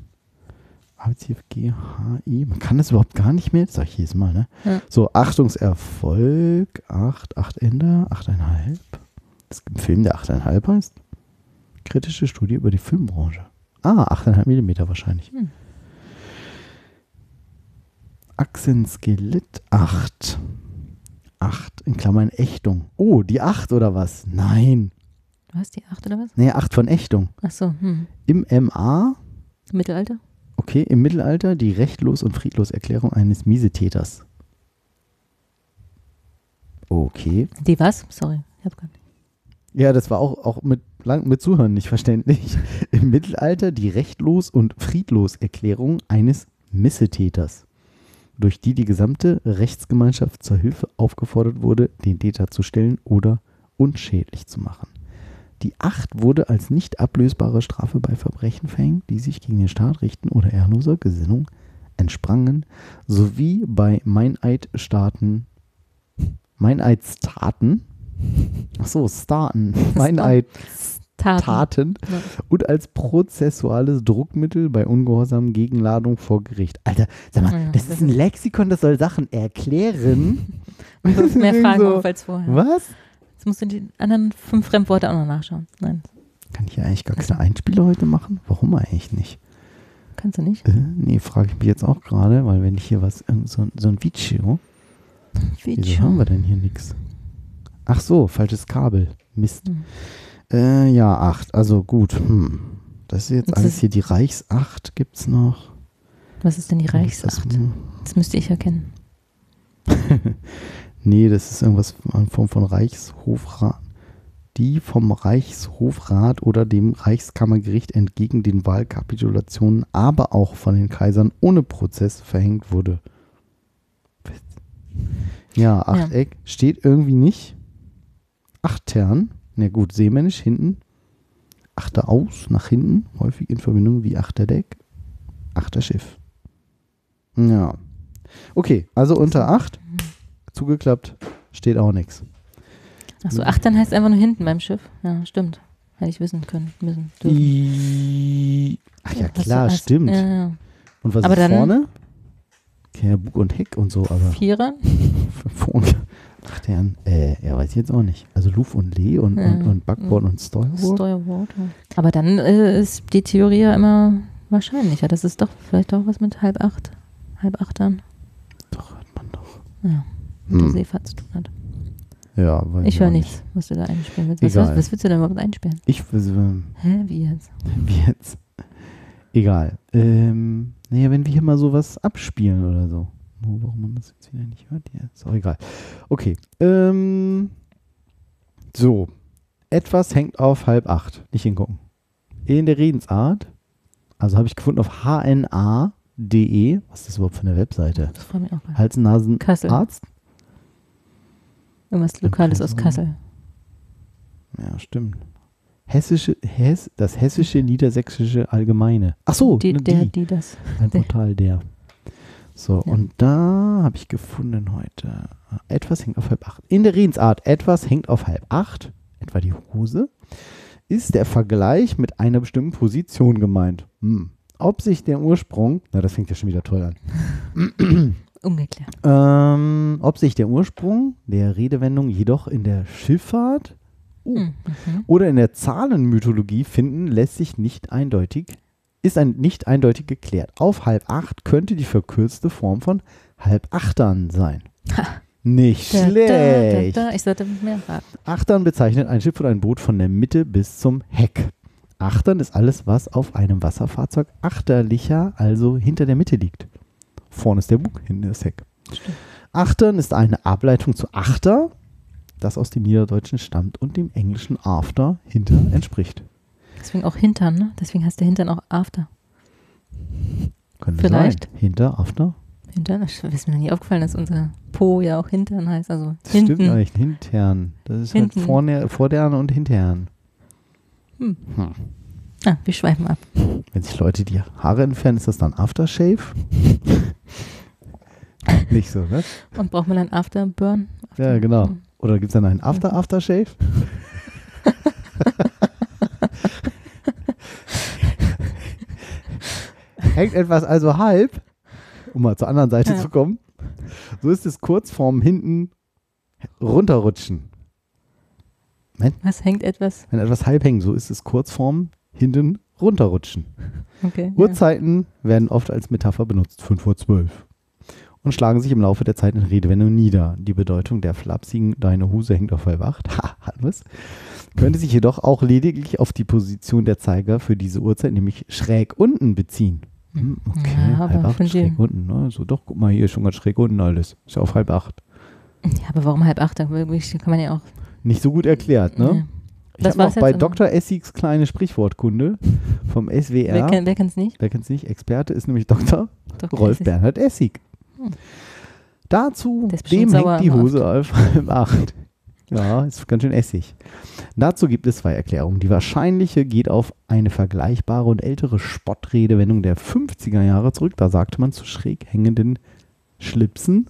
A, C, F, G, H, I. Man kann das überhaupt gar nicht mehr. Das sag ich jedes Mal, ne? Ja. So, Achtungserfolg. 8, 8 Ender, 8,5. Es gibt einen Film, der 8,5 heißt. Kritische Studie über die Filmbranche. Ah, 8,5 Millimeter wahrscheinlich. Hm. Achsenskelett 8. 8 in Klammern Ächtung. Oh, die 8 oder was? Nein. Was, die acht oder was? Nee, 8 von Ächtung. Ach so, hm. Im MA, Mittelalter? Okay, im Mittelalter die rechtlos und friedlos Erklärung eines Miesetäters. Okay. Die was? Sorry, ich hab gar nicht. Ja, das war auch, auch mit, lang, mit Zuhören nicht verständlich. (laughs) Im Mittelalter die rechtlos und friedlos Erklärung eines Missetäters, durch die die gesamte Rechtsgemeinschaft zur Hilfe aufgefordert wurde, den Täter zu stellen oder unschädlich zu machen. Die Acht wurde als nicht ablösbare Strafe bei Verbrechen verhängt, die sich gegen den Staat richten oder ehrloser Gesinnung entsprangen, sowie bei Meineidstaaten, Meineidsstaten, ach so, Staaten, (laughs) Meineids Taten. Taten Ja. und als prozessuales Druckmittel bei Ungehorsam gegen Ladung vor Gericht. Alter, sag mal, Ja, das, das ist ein Lexikon, das soll Sachen erklären. (laughs) Und mehr (laughs) Fragen so, auf als vorher. Was? Jetzt musst du die anderen fünf Fremdworte auch noch nachschauen. Nein, Kann ich ja eigentlich gar keine Einspieler heute machen? Warum eigentlich nicht? kannst du nicht. Äh, nee, frage ich mich jetzt auch gerade, weil wenn ich hier was, so, ein- so ein (laughs) Video, wieso haben wir denn hier nichts? Ach so, falsches Kabel. Mist. Hm. Äh, ja, acht. Also gut. Hm. Das ist jetzt Das alles ist- hier. Die Reichsacht gibt's noch. Was ist denn die Das, Reichsacht? hm. Das müsste ich erkennen. (laughs) nee, das ist irgendwas in Form von Reichshofrat. Die vom Reichshofrat oder dem Reichskammergericht entgegen den Wahlkapitulationen, aber auch von den Kaisern ohne Prozess verhängt wurde. Ja, Achteck steht irgendwie nicht. Achtern, na gut, seemännisch hinten. Achter aus, nach hinten, häufig in Verbindung wie Achterdeck. Achterschiff. Ja. Okay, also unter 8, zugeklappt, steht auch nichts. Achso, Achtern heißt einfach nur hinten beim Schiff. Ja, stimmt. Hätte ich wissen können, müssen. dürfen. Ach ja, klar, hast- stimmt. Ja, ja. Und was Aber ist dann- vorne? ja Bug und Heck und so, aber Vierer? (laughs) Ach, deren, äh, ja, weiß ich jetzt auch nicht. Also Luf und Lee und, Ja. und, und Backboard und Steuerboard. Steuerwort. ja. Aber dann äh, ist die Theorie ja immer wahrscheinlicher. Das ist doch vielleicht auch was mit halb acht. Halb acht dann. Doch, hört man doch. Ja. Mit der Hm. Seefahrt zu tun hat. Ja, weiß Ich höre nichts, was du da einspielen willst. Was, was, was willst du denn überhaupt einspielen? Ich, äh, Hä, wie jetzt? (laughs) wie jetzt? Egal. Ähm, naja, wenn wir hier mal sowas abspielen oder so. Nur warum man das jetzt wieder nicht hört, ja, ist auch egal. Okay. Ähm, so. Etwas hängt auf halb acht. Nicht hingucken. In der Redensart, also habe ich gefunden auf hna.de. Was ist das überhaupt für eine Webseite? Das freut mich auch. gerade. Hals, Nasen, Kassel. Arzt? Irgendwas Lokales aus Kassel. Ja, stimmt. Hessische, Hess, das hessische Niedersächsische Allgemeine. Ach so, Die, ne, der, die. die das. Ein. Portal der. So, Ja. und da habe ich gefunden heute, äh, etwas hängt auf halb acht. In der Redensart, etwas hängt auf halb acht, etwa die Hose, ist der Vergleich mit einer bestimmten Position gemeint. Hm. Ob sich der Ursprung, na, das fängt ja schon wieder toll an. (laughs) Ungeklärt. Ähm, ob sich der Ursprung der Redewendung jedoch in der Schifffahrt oh, Hm, mhm. oder in der Zahlenmythologie finden, lässt sich nicht eindeutig, ist ein, nicht eindeutig geklärt. Auf halb acht könnte die verkürzte Form von halb achtern sein. Nicht Da, da, schlecht. da, da. Ich sollte mehr raten. Achtern bezeichnet ein Schiff oder ein Boot von der Mitte bis zum Heck. Achtern ist alles, was auf einem Wasserfahrzeug achterlicher, also hinter der Mitte liegt. Vorne ist der Bug, hinten ist Heck. Stimmt. Achtern ist eine Ableitung zu Achter, das aus dem Niederdeutschen stammt und dem englischen After, hinter, entspricht. Deswegen auch Hintern, ne? Deswegen heißt der Hintern auch After. Könnte Vielleicht. sein. Hinter, After. Hintern? Das ist mir noch nie aufgefallen, dass unser Po ja auch Hintern heißt. Also Das hinten. stimmt eigentlich. Hintern. Das ist Hinten. halt vorne, vordern und hintern. Hm. Hm. Ah, wir schweifen ab. Wenn sich Leute die Haare entfernen, ist das dann Aftershave? (laughs) Nicht so, ne? Und braucht man dann Afterburn? Ja, genau. Oder gibt es dann einen After-Aftershave? (laughs) Hängt etwas also halb, um mal zur anderen Seite Ja. zu kommen, so ist es kurz vorm hinten runterrutschen. Was hängt etwas? Wenn etwas halb hängt, so ist es kurz vorm hinten runterrutschen. Okay. Uhrzeiten werden oft als Metapher benutzt, 5 vor 12. Und schlagen sich im Laufe der Zeit in Redewendungen nieder. Die Bedeutung der flapsigen Deine Hose hängt auf halb acht, (laughs) ha, hatten wir's, könnte sich jedoch auch lediglich auf die Position der Zeiger für diese Uhrzeit, nämlich schräg unten, beziehen. Hm, okay, Ja, halb acht, schräg unten. Ne? So, doch, guck mal, hier ist schon ganz schräg unten alles. Ist ja auf halb acht. Ja, aber warum halb acht? Da kann man ja auch. Nicht so gut erklärt, ne? Ja. Ich Das habe auch bei? Dr. Essigs kleine Sprichwortkunde vom SWR. Wer, kennt- wer kennt es nicht? Wer kennt es nicht? Experte ist nämlich Dr. Doch, Rolf ist- Bernhard Essig. Hm. Dazu, dem hängt die Hose auf halb acht. Ja, ist ganz schön Essig. Dazu gibt es zwei Erklärungen. Die wahrscheinliche geht auf eine vergleichbare und ältere Spottredewendung der 50er Jahre zurück. Da sagte man zu schräg hängenden Schlipsen,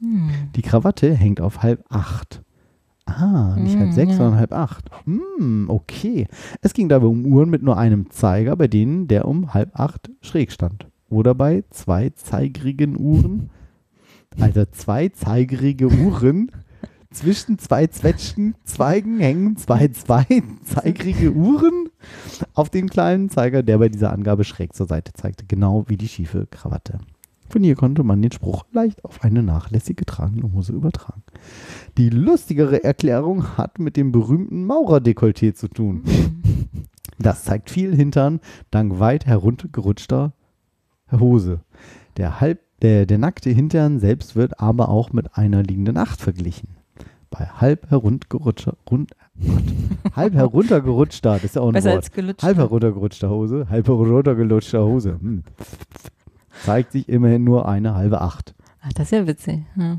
Hm. die Krawatte hängt auf halb acht. Ah, nicht halb Mm, sechs, ja. sondern halb acht. Hm, okay. Es ging dabei um Uhren mit nur einem Zeiger, bei denen der um halb acht schräg stand. Oder bei zweizeigrigen Uhren, also zweizeigerige Uhren, (laughs) zwischen zwei Zwetschgen, Zweigen hängen zwei zweizeigerige Uhren auf dem kleinen Zeiger, der bei dieser Angabe schräg zur Seite zeigte, genau wie die schiefe Krawatte. Von hier konnte man den Spruch leicht auf eine nachlässig getragene Hose übertragen. Die lustigere Erklärung hat mit dem berühmten Maurerdekolleté zu tun. (laughs) Das zeigt viel Hintern dank weit heruntergerutschter Hose. Der, halb, der, der nackte Hintern selbst wird aber auch mit einer liegenden Acht verglichen. Bei halb heruntergerutschter, rund, Gott, halb heruntergerutschter, das ist ja auch ein Besser Wort. als gelutscht. Halb heruntergerutschter Hose, halb heruntergelutschter Hose. Hm. Zeigt sich immerhin nur eine halbe Acht. Ach, das ist ja witzig. Ja.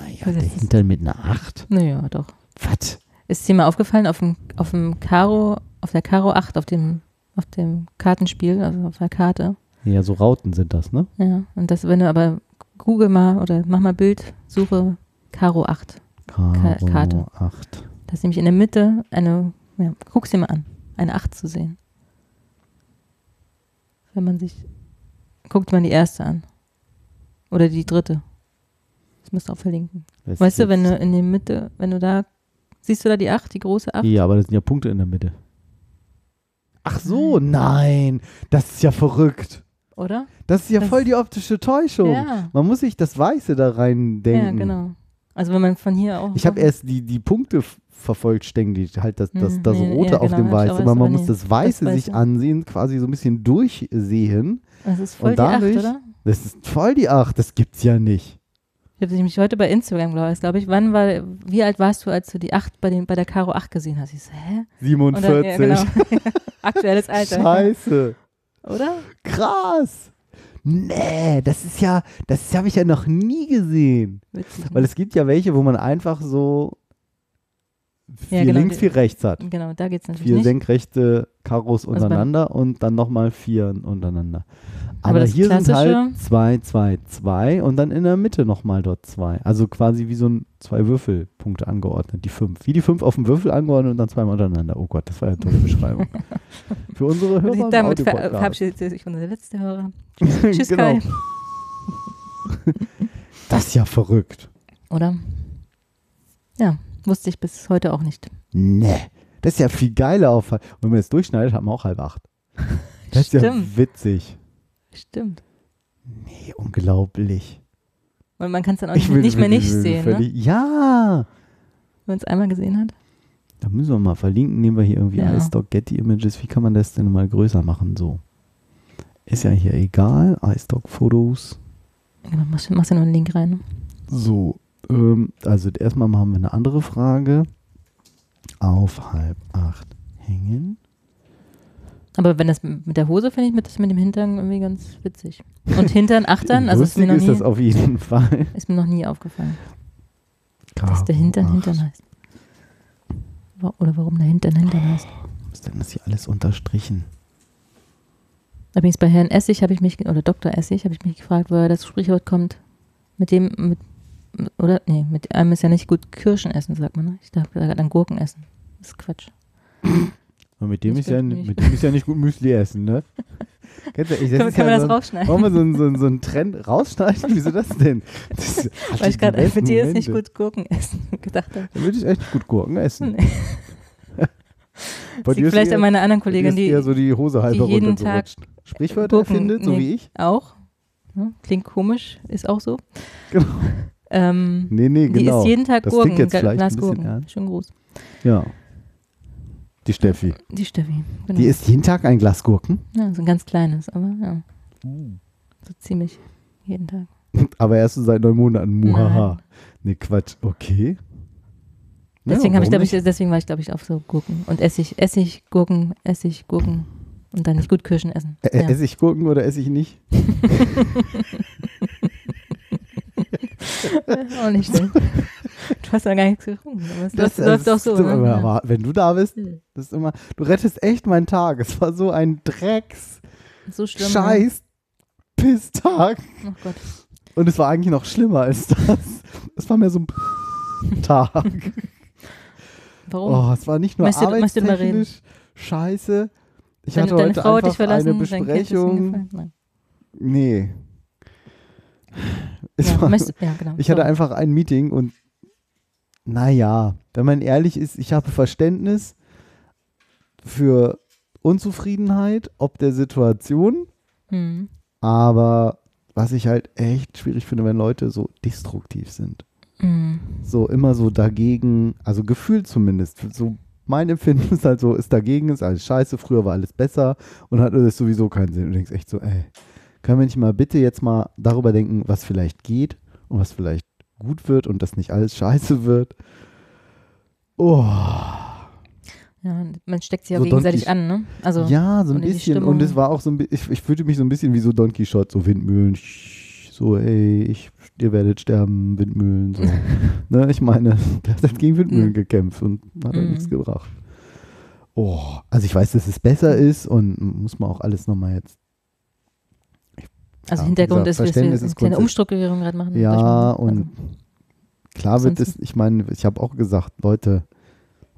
Naja, Was der? Hintern mit einer Acht? Naja, doch. Was? Ist dir mal aufgefallen, auf dem, auf dem Karo, auf der Karo 8, auf dem, auf dem Kartenspiel, also auf der Karte. Ja, so Rauten sind das, ne? Ja. Und das, wenn du aber Google mal oder mach mal Bild, suche Karo 8. Karo Karte. 8. Da ist nämlich in der Mitte eine, ja, guck's dir mal an, eine 8 zu sehen. Wenn man sich, guckt man die erste an. Oder die dritte. Das müsst ihr auch verlinken. Das Weißt du, wenn du in der Mitte, wenn du da, siehst du da die 8, die große 8? Ja, aber das sind ja Punkte in der Mitte. Ach so, nein. Das ist ja verrückt. Oder? Das ist ja Das- voll die optische Täuschung. Ja. Man muss sich das Weiße da rein denken. Ja, genau. Also wenn man von hier auch. Ich habe erst die, die Punkte f- vervollständigt, halt das, das, Hm, das Rote ja, auf genau, dem hab ich Weißen, auch aber man muss das Weiße das sich Weiße. ansehen, quasi so ein bisschen durchsehen. Das ist voll und die 8, dadurch- oder? Das ist voll die Acht, das gibt's ja nicht. Ich habe nämlich heute bei Instagram, glaube ich, glaube ich, wann war, wie alt warst du, als du die 8 bei, den, bei der Karo 8 gesehen hast? Ich so, hä? Und dann, 47. ja, genau. (laughs) Aktuelles Alter. Scheiße. Oder? Krass. Nee, das ist ja, das habe ich ja noch nie gesehen. Witzig. Weil es gibt ja welche, wo man einfach so vier Ja, genau, links, vier rechts hat. genau, da geht es natürlich Vier nicht. senkrechte Karos Also untereinander und dann nochmal vier untereinander. Aber Aber, das hier sind halt zwei, zwei, zwei und dann in der Mitte nochmal dort zwei. Also quasi wie so ein zwei Würfelpunkte angeordnet, die fünf. Wie die fünf auf dem Würfel angeordnet und dann zweimal untereinander. Oh Gott, das war ja eine tolle Beschreibung. (laughs) Für unsere Hörer im Damit ver verabschiedet sich unser letzter Hörer. (laughs) Tschüss, genau. Kai. (laughs) Das ist ja verrückt. Oder? Ja, wusste ich bis heute auch nicht. Nee, das ist ja viel geiler auf. Und wenn man es durchschneidet, hat man auch halb acht. (laughs) Das ist ja Stimmt. witzig. Stimmt. Nee, unglaublich. Und man kann es dann auch Ich nicht, will- nicht mehr nicht will- sehen, ne? Ja. wenn man es einmal gesehen hat. Da müssen wir mal verlinken. Nehmen wir hier irgendwie Ja. iStock Getty Images. Wie kann man das denn mal größer machen? So. Ist ja hier egal. iStock Fotos. Machst, machst du noch einen Link rein. Ne? So. Ähm, also erstmal haben wir eine andere Frage. Auf halb acht hängen. Aber wenn das mit der Hose finde ich mit, das mit dem Hintern irgendwie ganz witzig. Und Hintern, Achtern, also ist mir, noch ist nie, das auf jeden Fall. (laughs) ist mir noch nie aufgefallen, dass der Hintern Karo Hintern acht. heißt. Oder warum der Hintern Hintern heißt. Was ist denn das hier alles unterstrichen? Übrigens bei Herrn Essig habe ich mich, oder Dr. Essig habe ich mich gefragt, woher das Sprichwort kommt. Mit dem, mit, oder, nee, mit einem ist ja nicht gut Kirschen essen, sagt man. Ne? Ich dachte dann Gurken essen. Das ist Quatsch. Und mit dem, Ich ist ja, nicht- mit dem ist ja nicht gut Müsli essen, ne? (laughs) Kennst du, ich, das können wir ja das so, ein- rausschneiden? Wollen wir so, einen- so, so einen Trend rausschneiden? (laughs) Wieso das denn? Das (laughs) Weil ich gerade mit dir ist nicht gut Gurken essen gedacht habe. Da würde ich echt gut Gurken essen. Nee. Liegt vielleicht eher, an meiner anderen Kollegin, die eher so die Hose halber die jeden runtergerutscht. Sprichwörter Gurken- erfindet, so nee. wie ich? auch, klingt komisch, ist auch so. Genau. Ähm, Nee, nee, Die genau. isst jeden Tag Das Gurken, klingt jetzt vielleicht ein Glas bisschen Gurken. ernst. Schön groß. Ja. Die Steffi. Die Steffi. Genau. Die isst jeden Tag ein Glas Gurken, ja, so ein ganz kleines, aber ja, Uh. so ziemlich jeden Tag. (laughs) aber erst seit neun Monaten. Muhaha. Nein. Nee, Quatsch. Okay. Ja, Deswegen, habe ich, glaub ich, deswegen war ich, glaube ich, auf so Gurken. Und Essig, Essig, Gurken, Essig, Gurken. Und dann nicht gut Kirschen essen. Ä- Ja. Esse ich Gurken oder esse ich nicht? (laughs) (laughs) auch nicht schlecht. (laughs) Du hast ja gar nichts getrunken. Das, läuft, läuft das auch so. ist immer- Ne? Ja. aber wenn du da bist, Hm. das ist immer, du rettest echt meinen Tag. Es war so ein Drecks, So schlimm. Ne? Scheiß, Pisstag. Oh Gott. Und es war eigentlich noch schlimmer als das. Es war mehr so ein (laughs) Tag. Warum? Oh, es war nicht nur Möchtest du- möchtest arbeitstechnisch scheiße. Ich Wenn hatte deine heute Frau hat dich einfach verlassen, eine Besprechung. Nein. Nee. Ja, war, möchtest- ja, genau. ich hatte einfach ein Meeting und naja, wenn man ehrlich ist, ich habe Verständnis für Unzufriedenheit ob der Situation, Hm. aber was ich halt echt schwierig finde, wenn Leute so destruktiv sind. Hm. So immer so dagegen, also gefühlt zumindest, so mein Empfinden (laughs) ist halt so, ist dagegen, ist alles scheiße, früher war alles besser und hat alles sowieso keinen Sinn. Und du denkst echt so, ey, können wir nicht mal bitte jetzt mal darüber denken, was vielleicht geht und was vielleicht gut wird und dass nicht alles scheiße wird. Oh, Ja, man steckt sich ja So gegenseitig Don an, ne? Also, ja, so ein bisschen. Und es war auch so ein bisschen, ich, ich fühlte mich so ein bisschen wie so Don Quixote, so Windmühlen. So, ey, ich, ihr werdet sterben, Windmühlen. So. (laughs) ne, ich meine, der hat halt gegen Windmühlen Mhm. gekämpft und hat halt Mhm. nichts gebracht. Oh, also ich weiß, dass es besser ist und muss man auch alles nochmal jetzt. Also ja, Hintergrund ist, dass wir eine kleine Umstrukturierung gerade machen. Ja, und also, klar wird es, ich meine, ich habe auch gesagt, Leute,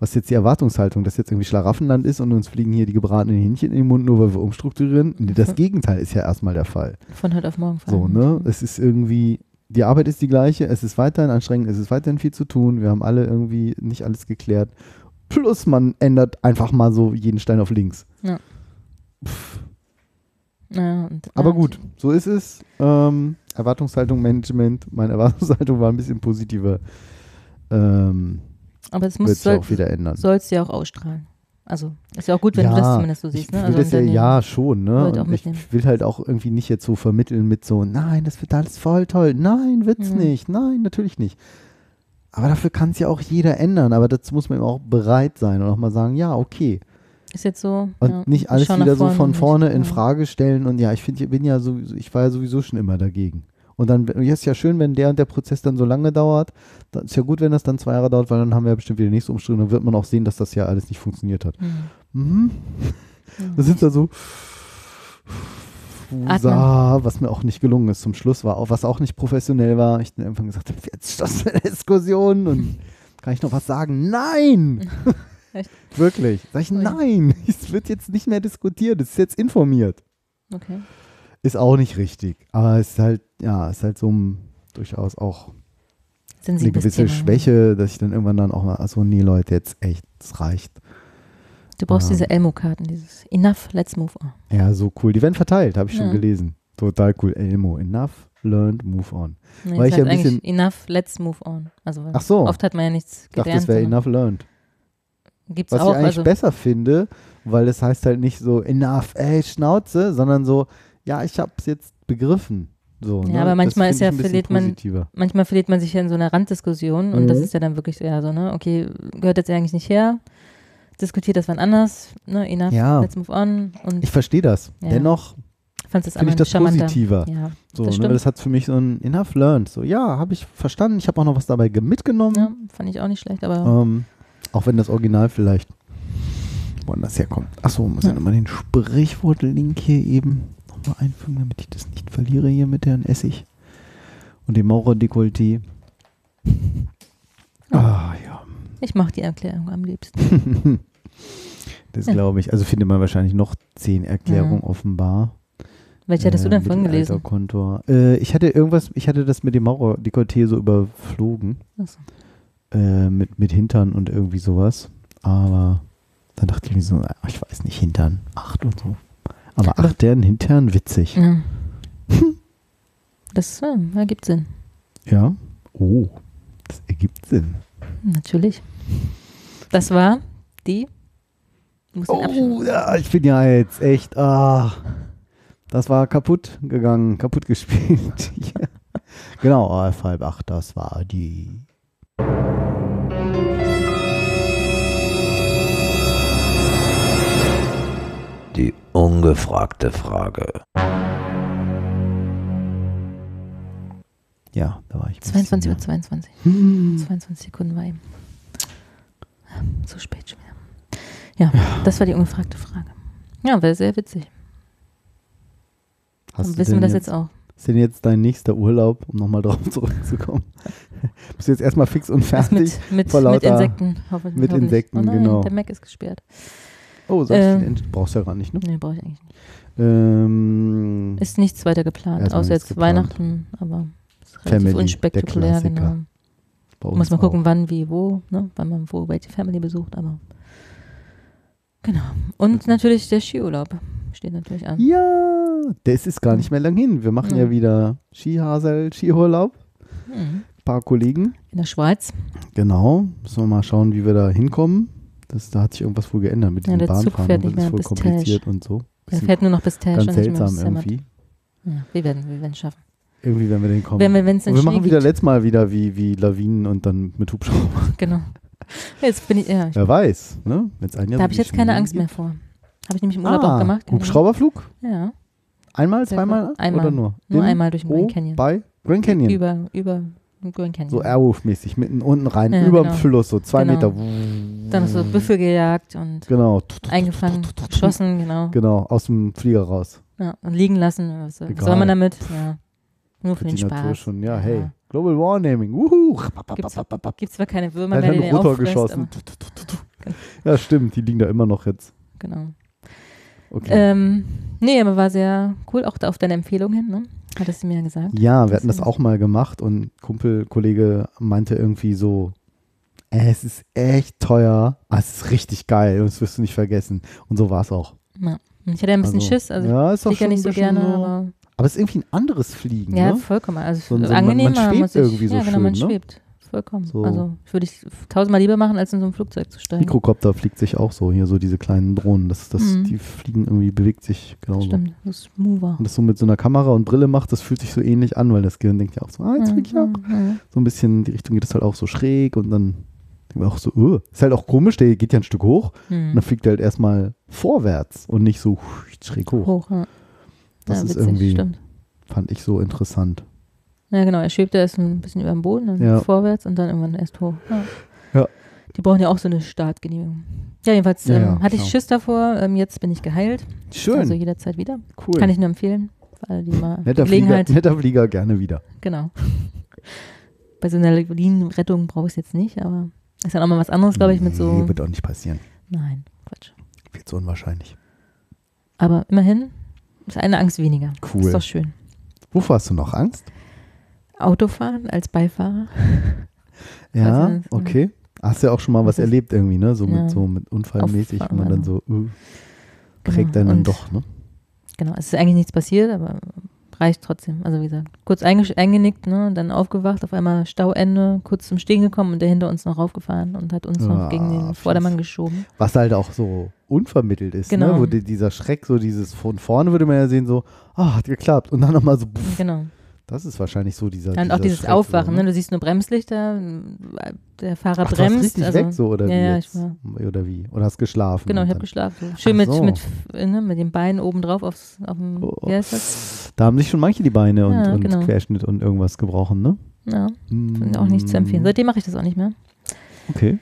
Was ist jetzt die Erwartungshaltung, dass jetzt irgendwie Schlaraffenland ist und uns fliegen hier die gebratenen Hähnchen in den Mund, nur weil wir umstrukturieren? Nee, das Gegenteil ist ja erstmal der Fall. Von heute auf morgen So, ne? Es ist irgendwie, die Arbeit ist die gleiche, es ist weiterhin anstrengend, es ist weiterhin viel zu tun, wir haben alle irgendwie nicht alles geklärt. Plus man ändert einfach mal so jeden Stein auf links. Ja. Pff, Ja, und, aber ja, gut, so ist es. Ähm, Erwartungshaltung, Management, meine (laughs) Erwartungshaltung war ein bisschen positiver. Ähm, aber es muss, sich auch soll wieder ändern. es ja auch ausstrahlen. Also ist ja auch gut, wenn du das zumindest so siehst. ich ne? will Also das ja, ja schon, ne? Ich mitnehmen. will halt auch irgendwie nicht jetzt so vermitteln mit so, nein, das wird alles voll toll. Nein, wird's Mhm. nicht. Nein, natürlich nicht. Aber dafür kann es ja auch jeder ändern. Aber dazu muss man eben auch bereit sein und auch mal sagen, ja, okay. Ist jetzt so. Und ja, nicht ich alles wieder so von vorne in. Frage stellen und ja, ich finde, ich bin ja sowieso, ich war ja sowieso schon immer dagegen. Und dann ist ja schön, wenn der und der Prozess dann so lange dauert. Dann ist ja gut, wenn das dann zwei Jahre dauert, weil dann haben wir ja bestimmt wieder die nächste Umstellung. Dann wird man auch sehen, dass das ja alles nicht funktioniert hat. Mhm. Mhm. Ja. Da sind da so. Wusa, was mir auch nicht gelungen ist zum Schluss, war auch, was auch nicht professionell war. Ich dann irgendwann gesagt habe, jetzt Schluss mit der Diskussion und kann ich noch was sagen? Nein! (laughs) Echt? Wirklich. Sag ich, nein, (laughs) es wird jetzt nicht mehr diskutiert, es ist jetzt informiert. Okay. Ist auch nicht richtig. Aber es ist halt, ja, es ist halt so ein, durchaus auch eine gewisse Thema. Schwäche, dass ich dann irgendwann dann auch mal, also nee, Leute, jetzt echt, es reicht. Du brauchst Ja. diese Elmo-Karten, dieses Enough, let's move on. Ja, so cool. Die werden verteilt, habe ich schon Ja. gelesen. Total cool. Elmo, enough, learned, move on. Nee, Weil es ich ja ein bisschen- eigentlich Enough, let's move on. Also Ach so. oft hat man ja nichts Ich dachte, gelernt. das wäre enough learned. Gibt's Was auch. ich eigentlich Also, besser finde, weil es heißt halt nicht so enough, ey, Schnauze, sondern so, ja, ich habe es jetzt begriffen. So, Ja, ne? aber manchmal das ist ja, verliert man- manchmal verliert man sich ja in so einer Randdiskussion und das Mhm. ist ja dann wirklich eher so, ne, okay, gehört jetzt eigentlich nicht her, diskutiert das wann anders, ne, enough, Ja. let's move on und Ich verstehe das. Ja. Dennoch finde ich das charmanter. positiver. Ja, So, das ne? das hat für mich so ein enough learned. So, ja, habe ich verstanden. Ich habe auch noch was dabei ge- mitgenommen. ja, fand ich auch nicht schlecht, aber Ähm, auch wenn das Original vielleicht woanders herkommt. Achso, muss ja, Ja. nochmal den Sprichwort-Link hier eben nochmal einfügen, damit ich das nicht verliere hier mit dem Essig und dem Maurer-Dekolleté. (laughs) Ah, ja. ich mache die Erklärung am liebsten. (laughs) Das glaube ich. Also findet man wahrscheinlich noch zehn Erklärungen Ja. offenbar. Welche hattest du Äh, denn vorhin gelesen? Mittelalterkontor. Äh, ich hatte irgendwas, ich hatte das mit dem Maurer-Dekolleté so überflogen. Achso. Äh, mit, mit Hintern und irgendwie sowas. Aber dann dachte ich mir so, ah, ich weiß nicht, Hintern, acht und so. Aber acht deren Hintern, witzig. Ja. (laughs) Das ja, ergibt Sinn, Ja. Oh, das ergibt Sinn. natürlich. Das war die. Oh, ja, ich bin ja jetzt echt, ah. Das war kaputt gegangen, kaputt gespielt. (laughs) ja. Genau, auf halb acht, das war die. Die ungefragte Frage. Ja, da war ich. ein 22 Uhr bisschen, 22. ja. Hm. 22 Sekunden war eben. So spät schon wieder. Ja, das war die ungefragte Frage. Ja, wäre sehr witzig. Hast Dann du wissen wir das jetzt auch. Ist denn jetzt dein nächster Urlaub, um nochmal (laughs) drauf zurückzukommen? Bist du jetzt erstmal fix und fertig? mit, mit, vor mit lauter- Insekten. Hoffentlich, mit hoffentlich. Insekten, oh nein, genau. Der Mac ist gesperrt. Oh, sagst Äh, du, den brauchst du ja gar nicht, ne? Nee, brauche ich eigentlich nicht. Ähm, Ist nichts weiter geplant, außer jetzt geplant. Weihnachten, aber ist relativ Family, unspektakulär, genau. Muss man auch. gucken, wann, wie, wo, ne? wann man wo welche Family besucht, aber genau. Und natürlich der Skiurlaub steht natürlich an. Ja, das ist gar nicht mehr lang hin. Wir machen ja, Ja. wieder Skihasel, Skiurlaub. Mhm. Ein paar Kollegen. In der Schweiz. Genau. Müssen wir mal schauen, wie wir da hinkommen. Das, da hat sich irgendwas wohl geändert mit Ja, diesem der Zug Bahnfahren. fährt und nicht das ist mehr voll kompliziert und so. Er fährt nur noch bis Täsch ganz seltsam irgendwie. Ja, wir werden wir werden es schaffen. Irgendwie werden wir den kommen. Wenn wir wenn es Und einen wir Schnee machen wieder gibt. letztes Mal wieder wie, wie Lawinen und dann mit Hubschrauber. (laughs) Genau. Jetzt bin ich, ja, ich, Wer weiß, ne? Wenn's ein Jahr da habe ich jetzt keine Angst mehr vor. Habe ich nämlich im Urlaub ah, auch gemacht. Hubschrauberflug? Ja, Einmal, Sehr zweimal. Einmal. oder nur? nur In, einmal durch den? Grand Canyon. Bei Grand Canyon. Über, über Grand Canyon. So Airwolf-mäßig, mitten unten rein, Ja, über genau. dem Fluss, so zwei Genau. Meter. Dann so Büffel gejagt und Genau. eingefangen, (laughs) geschossen, genau. Genau, aus dem Flieger raus. Ja, und liegen lassen. Was soll man damit? Ja. Nur für Für den die Natur Spaß. schon. Ja, hey. Global Warming. Wuhu. Gibt zwar keine Würmer mehr, die den Rotor auffrisst, geschossen. aber (laughs) Ja, stimmt, die liegen da immer noch jetzt. Genau. Okay. Ähm, nee, aber war sehr cool, auch da auf deine Empfehlung hin, ne? Hattest du mir ja gesagt. ja, wir hatten das auch mal gemacht und Kumpel, Kollege meinte irgendwie so, "Äh, es ist echt teuer, aber es ist richtig geil und das wirst du nicht vergessen. Und so war es auch. Ja. Ich hatte ja ein bisschen Also, Schiss, also ja, ich ist fliege ja nicht so gerne, aber Aber es ist irgendwie ein anderes Fliegen, ja, ne? vollkommen. Also So- so, man- man angenehmer schwebt ich, irgendwie so ja, genau, man schön, ne? schwebt. Vollkommen. So. Also würde ich tausendmal lieber machen, als in so ein Flugzeug zu steigen. Mikrokopter fliegt sich auch so, hier so diese kleinen Drohnen. Das, das, Mhm. Die fliegen irgendwie, bewegt sich genauso. Stimmt, das ist smoother. Und das so mit so einer Kamera und Brille macht, das fühlt sich so ähnlich an, weil das Gehirn denkt ja auch so, ah, jetzt flieg ich auch. Mhm. So ein bisschen, in die Richtung geht es halt auch so schräg und dann denkt man auch so, uh, ist halt auch komisch, der geht ja ein Stück hoch und Mhm. dann fliegt er halt erstmal vorwärts und nicht so schräg hoch. Hoch, ja. Das ja, ist witzig, irgendwie, Stimmt. fand ich so interessant. Ja, genau. Er schwebt erst ein bisschen über dem Boden, dann Ja. vorwärts und dann irgendwann erst hoch. Ja. Die brauchen ja auch so eine Startgenehmigung. Ja, jedenfalls Ja, ähm, hatte ich klar. Schiss davor. Ähm, jetzt bin ich geheilt. Schön, Also jederzeit wieder. cool. Kann ich nur empfehlen. Für alle, die mal netter, Flieger, netter Flieger, gerne wieder. Genau. Bei so einer Linienrettung brauche ich es jetzt nicht, aber ist dann auch mal was anderes, glaube ich, mit so. Nee, wird auch nicht passieren. Nein, Quatsch. Viel zu unwahrscheinlich. Aber immerhin ist eine Angst weniger. Cool. Ist doch schön. Wovor hast du noch Angst? Autofahren als Beifahrer. (laughs) Ja, Also, okay. Hast ja auch schon mal was erlebt irgendwie, ne? So Ja. mit so mit unfallmäßig, wo man dann so uh, prägt Genau. einen dann doch, ne? Genau, es ist eigentlich nichts passiert, aber reicht trotzdem. Also wie gesagt, kurz eingenickt, ne, dann aufgewacht, auf einmal Stauende, kurz zum Stehen gekommen und der hinter uns noch raufgefahren und hat uns Ah, noch gegen den. Vordermann geschoben. Was halt auch so unvermittelt ist, ne? Genau. Wo die, dieser Schreck, so dieses von vorne würde man ja sehen, so, ah, hat geklappt. Und dann nochmal so, pff, Genau. Das ist wahrscheinlich so dieser. Und dieser auch dieses Schreck Aufwachen, ne? du siehst nur Bremslichter, der Fahrer Ach, du bremst. richtig also, weg so, oder ja, wie ja, jetzt? ich war, Oder wie? Oder hast geschlafen? genau, und ich habe geschlafen. Schön mit, so. mit, ne, mit den Beinen oben drauf aufs, auf dem, Oh. das? Da haben sich schon manche die Beine und, Ja, und genau. Querschnitt und irgendwas gebrochen, ne? Ja, finde auch nicht zu empfehlen. Mm, Seitdem mache ich das auch nicht mehr. Okay.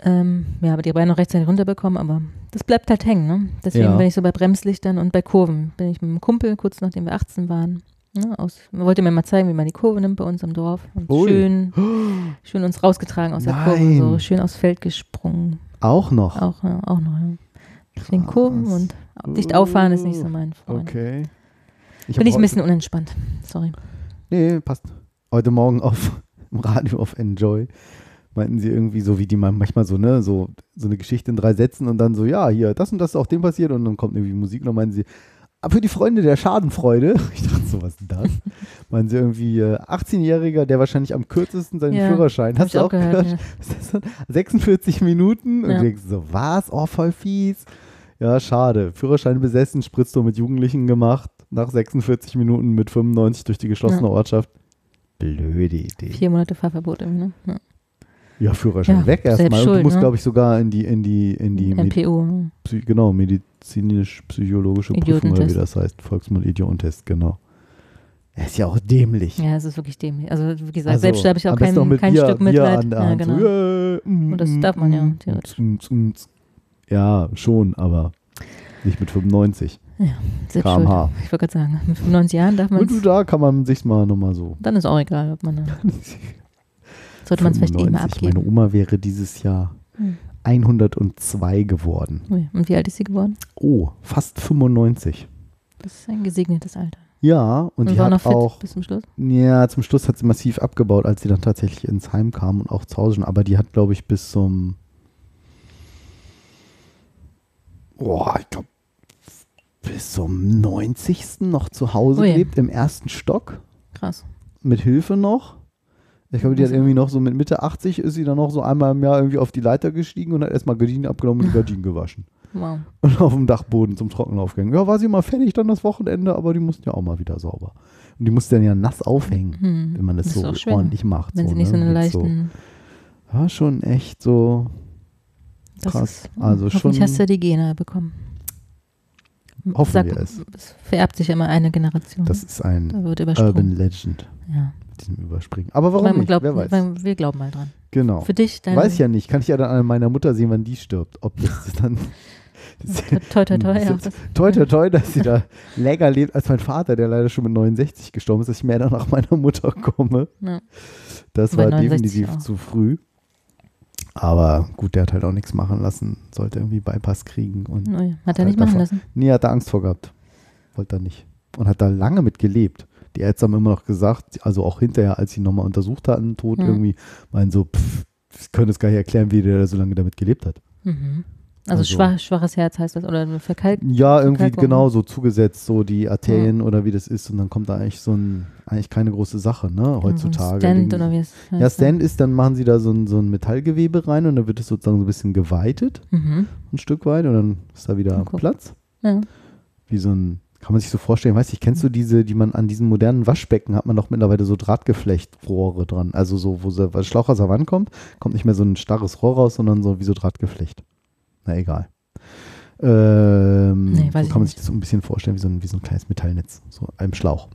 Ähm, ja, aber die Beine noch rechtzeitig runterbekommen, aber das bleibt halt hängen, ne? Deswegen Ja. bin ich so bei Bremslichtern und bei Kurven. Bin ich mit einem Kumpel, kurz nachdem wir 18 waren, ne, aus, wollte mir mal zeigen, wie man die Kurve nimmt bei uns im Dorf. Und Ui. schön, (gasps) schön uns rausgetragen aus der Kurve, Nein. so schön aufs Feld gesprungen. Auch noch. Auch, ja, auch noch, ja. Deswegen. Kurven und dicht auffahren ist nicht so mein Freund. Okay. Ich Bin ich ein bisschen unentspannt. Sorry. Nee, passt. Heute Morgen auf (laughs) im Radio auf Enjoy meinten sie irgendwie so, wie die man manchmal so, ne, so, so eine Geschichte in drei Sätzen und dann so, ja, hier, das und das ist auch dem passiert und dann kommt irgendwie Musik und dann meinen sie, aber für die Freunde der Schadenfreude, (laughs) ich dachte so, was ist das? meinen sie irgendwie, äh, 18-Jähriger, der wahrscheinlich am kürzesten seinen Ja, Führerschein, hast du auch gehört. gehört? Ja. (laughs) Was ist das denn? 46 Minuten und Ja. du denkst so, was? Oh, voll fies. Ja, schade. Führerschein besessen, Spritztour mit Jugendlichen gemacht, nach 46 Minuten mit 95 durch die geschlossene. Ortschaft. Blöde Idee. Vier Monate Fahrverbot irgendwie, ne? Ja. Führerschein Ja, weg erstmal. Und du musst, ne? glaube ich, sogar in die, in die, in die Med MPO. ne? Genau, medizinisch-psychologische Prüfung oder wie Idiotentest. das heißt. Volksmund-Idiotentest, genau. Er ist ja auch dämlich. Ja, es ist wirklich dämlich. Also wie gesagt, Also, selbst habe ich auch kein, kein Bier, Stück Bier Mitleid. an der ja, genau. So, yeah, mm, Und das darf man ja, mm, theoretisch. mm, mm. Ja, schon, aber nicht mit 95 Selbst km/h. schuld. Ich wollte gerade sagen, (laughs) mit 95 Jahren darf man Und du, da kann man sich mal nochmal so. Dann ist auch egal, ob man (laughs) da. Sollte man es vielleicht eh mal 95. Meine abgeben. Oma wäre dieses Jahr Hm. 102 geworden. Ui, Und wie alt ist sie geworden? Oh, fast 95. Das ist ein gesegnetes Alter. Ja, und, Und die war hat noch fit auch, bis zum Schluss. ja, zum Schluss hat sie massiv abgebaut, als sie dann tatsächlich ins Heim kam und auch zu Hause schon. Aber die hat, glaube ich, bis zum, boah, ich glaube, bis zum 90. noch zu Hause Ui. gelebt, im ersten Stock, Krass. mit Hilfe noch. Ich glaube, die hat irgendwie noch so mit Mitte 80 ist sie dann noch so einmal im Jahr irgendwie auf die Leiter gestiegen und hat erstmal Gardinen abgenommen und die Gardinen gewaschen. Wow. Und auf dem Dachboden zum Trocknen aufgehängt. Ja, war sie mal fertig dann das Wochenende, aber die mussten ja auch mal wieder sauber. Und die mussten dann ja nass aufhängen, Hm. wenn man das, Das so schwer, ordentlich macht. Wenn so, sie nicht so ne? eine Mit leichten. So, ja, schon echt so das krass. Ist, Also hoffentlich schon- hast du die Gene bekommen. Hoffen Sag, wir es. Es vererbt sich immer eine Generation. Das ist ein da. Urban Legend, Ja. diesem Überspringen. Aber warum Man nicht? glaubt- Wer weiß. man- Wir glauben mal dran. genau. Für dich, dein. Weiß ich ja nicht. Kann ich ja dann an meiner Mutter sehen, wann die stirbt. Ob das (laughs) dann. Toi, toi, toi. Ja, (laughs) Toi, toi, toi, dass sie da länger lebt als mein Vater, der leider schon mit 69 gestorben ist, dass ich mehr dann nach meiner Mutter komme. ja. Das Bei war 69 definitiv auch. zu früh. Aber gut, der hat halt auch nichts machen lassen. Sollte irgendwie Bypass kriegen. Und Oh ja. Hat er Halt nicht machen davon- lassen. nee, hat er Angst vor gehabt. Wollte er nicht. Und hat da lange mit gelebt. Die Ärzte haben immer noch gesagt, also auch hinterher, als sie nochmal untersucht hatten, tot Mhm. irgendwie, meinen so, pff, sie können es gar nicht erklären, wie der so lange damit gelebt hat. Mhm. Also, Also- schwach, schwaches Herz heißt das oder eine Verkalk Ja, irgendwie Verkalkung. genau so zugesetzt, so die Arterien oder wie das ist. Und dann kommt da eigentlich so ein, eigentlich keine große Sache, ne, heutzutage. Stand Legen- oder wie es heißt. ja, Stand ist, dann machen sie da so ein, so ein Metallgewebe rein und dann wird es sozusagen so ein bisschen geweitet, Mhm. ein Stück weit, und dann ist da wieder guck. Platz. Ja. Wie so ein, kann man sich so vorstellen, weißt du, kennst du diese, die man an diesen modernen Waschbecken hat man doch mittlerweile so Drahtgeflechtrohre dran. Also so, wo der Schlauchwasser rankommt, kommt nicht mehr so ein starres Rohr raus, sondern so wie so Drahtgeflecht. Na egal. Ähm, Nee, so kann man sich das so ein bisschen vorstellen, wie so ein, wie so ein kleines Metallnetz, so ein Schlauch.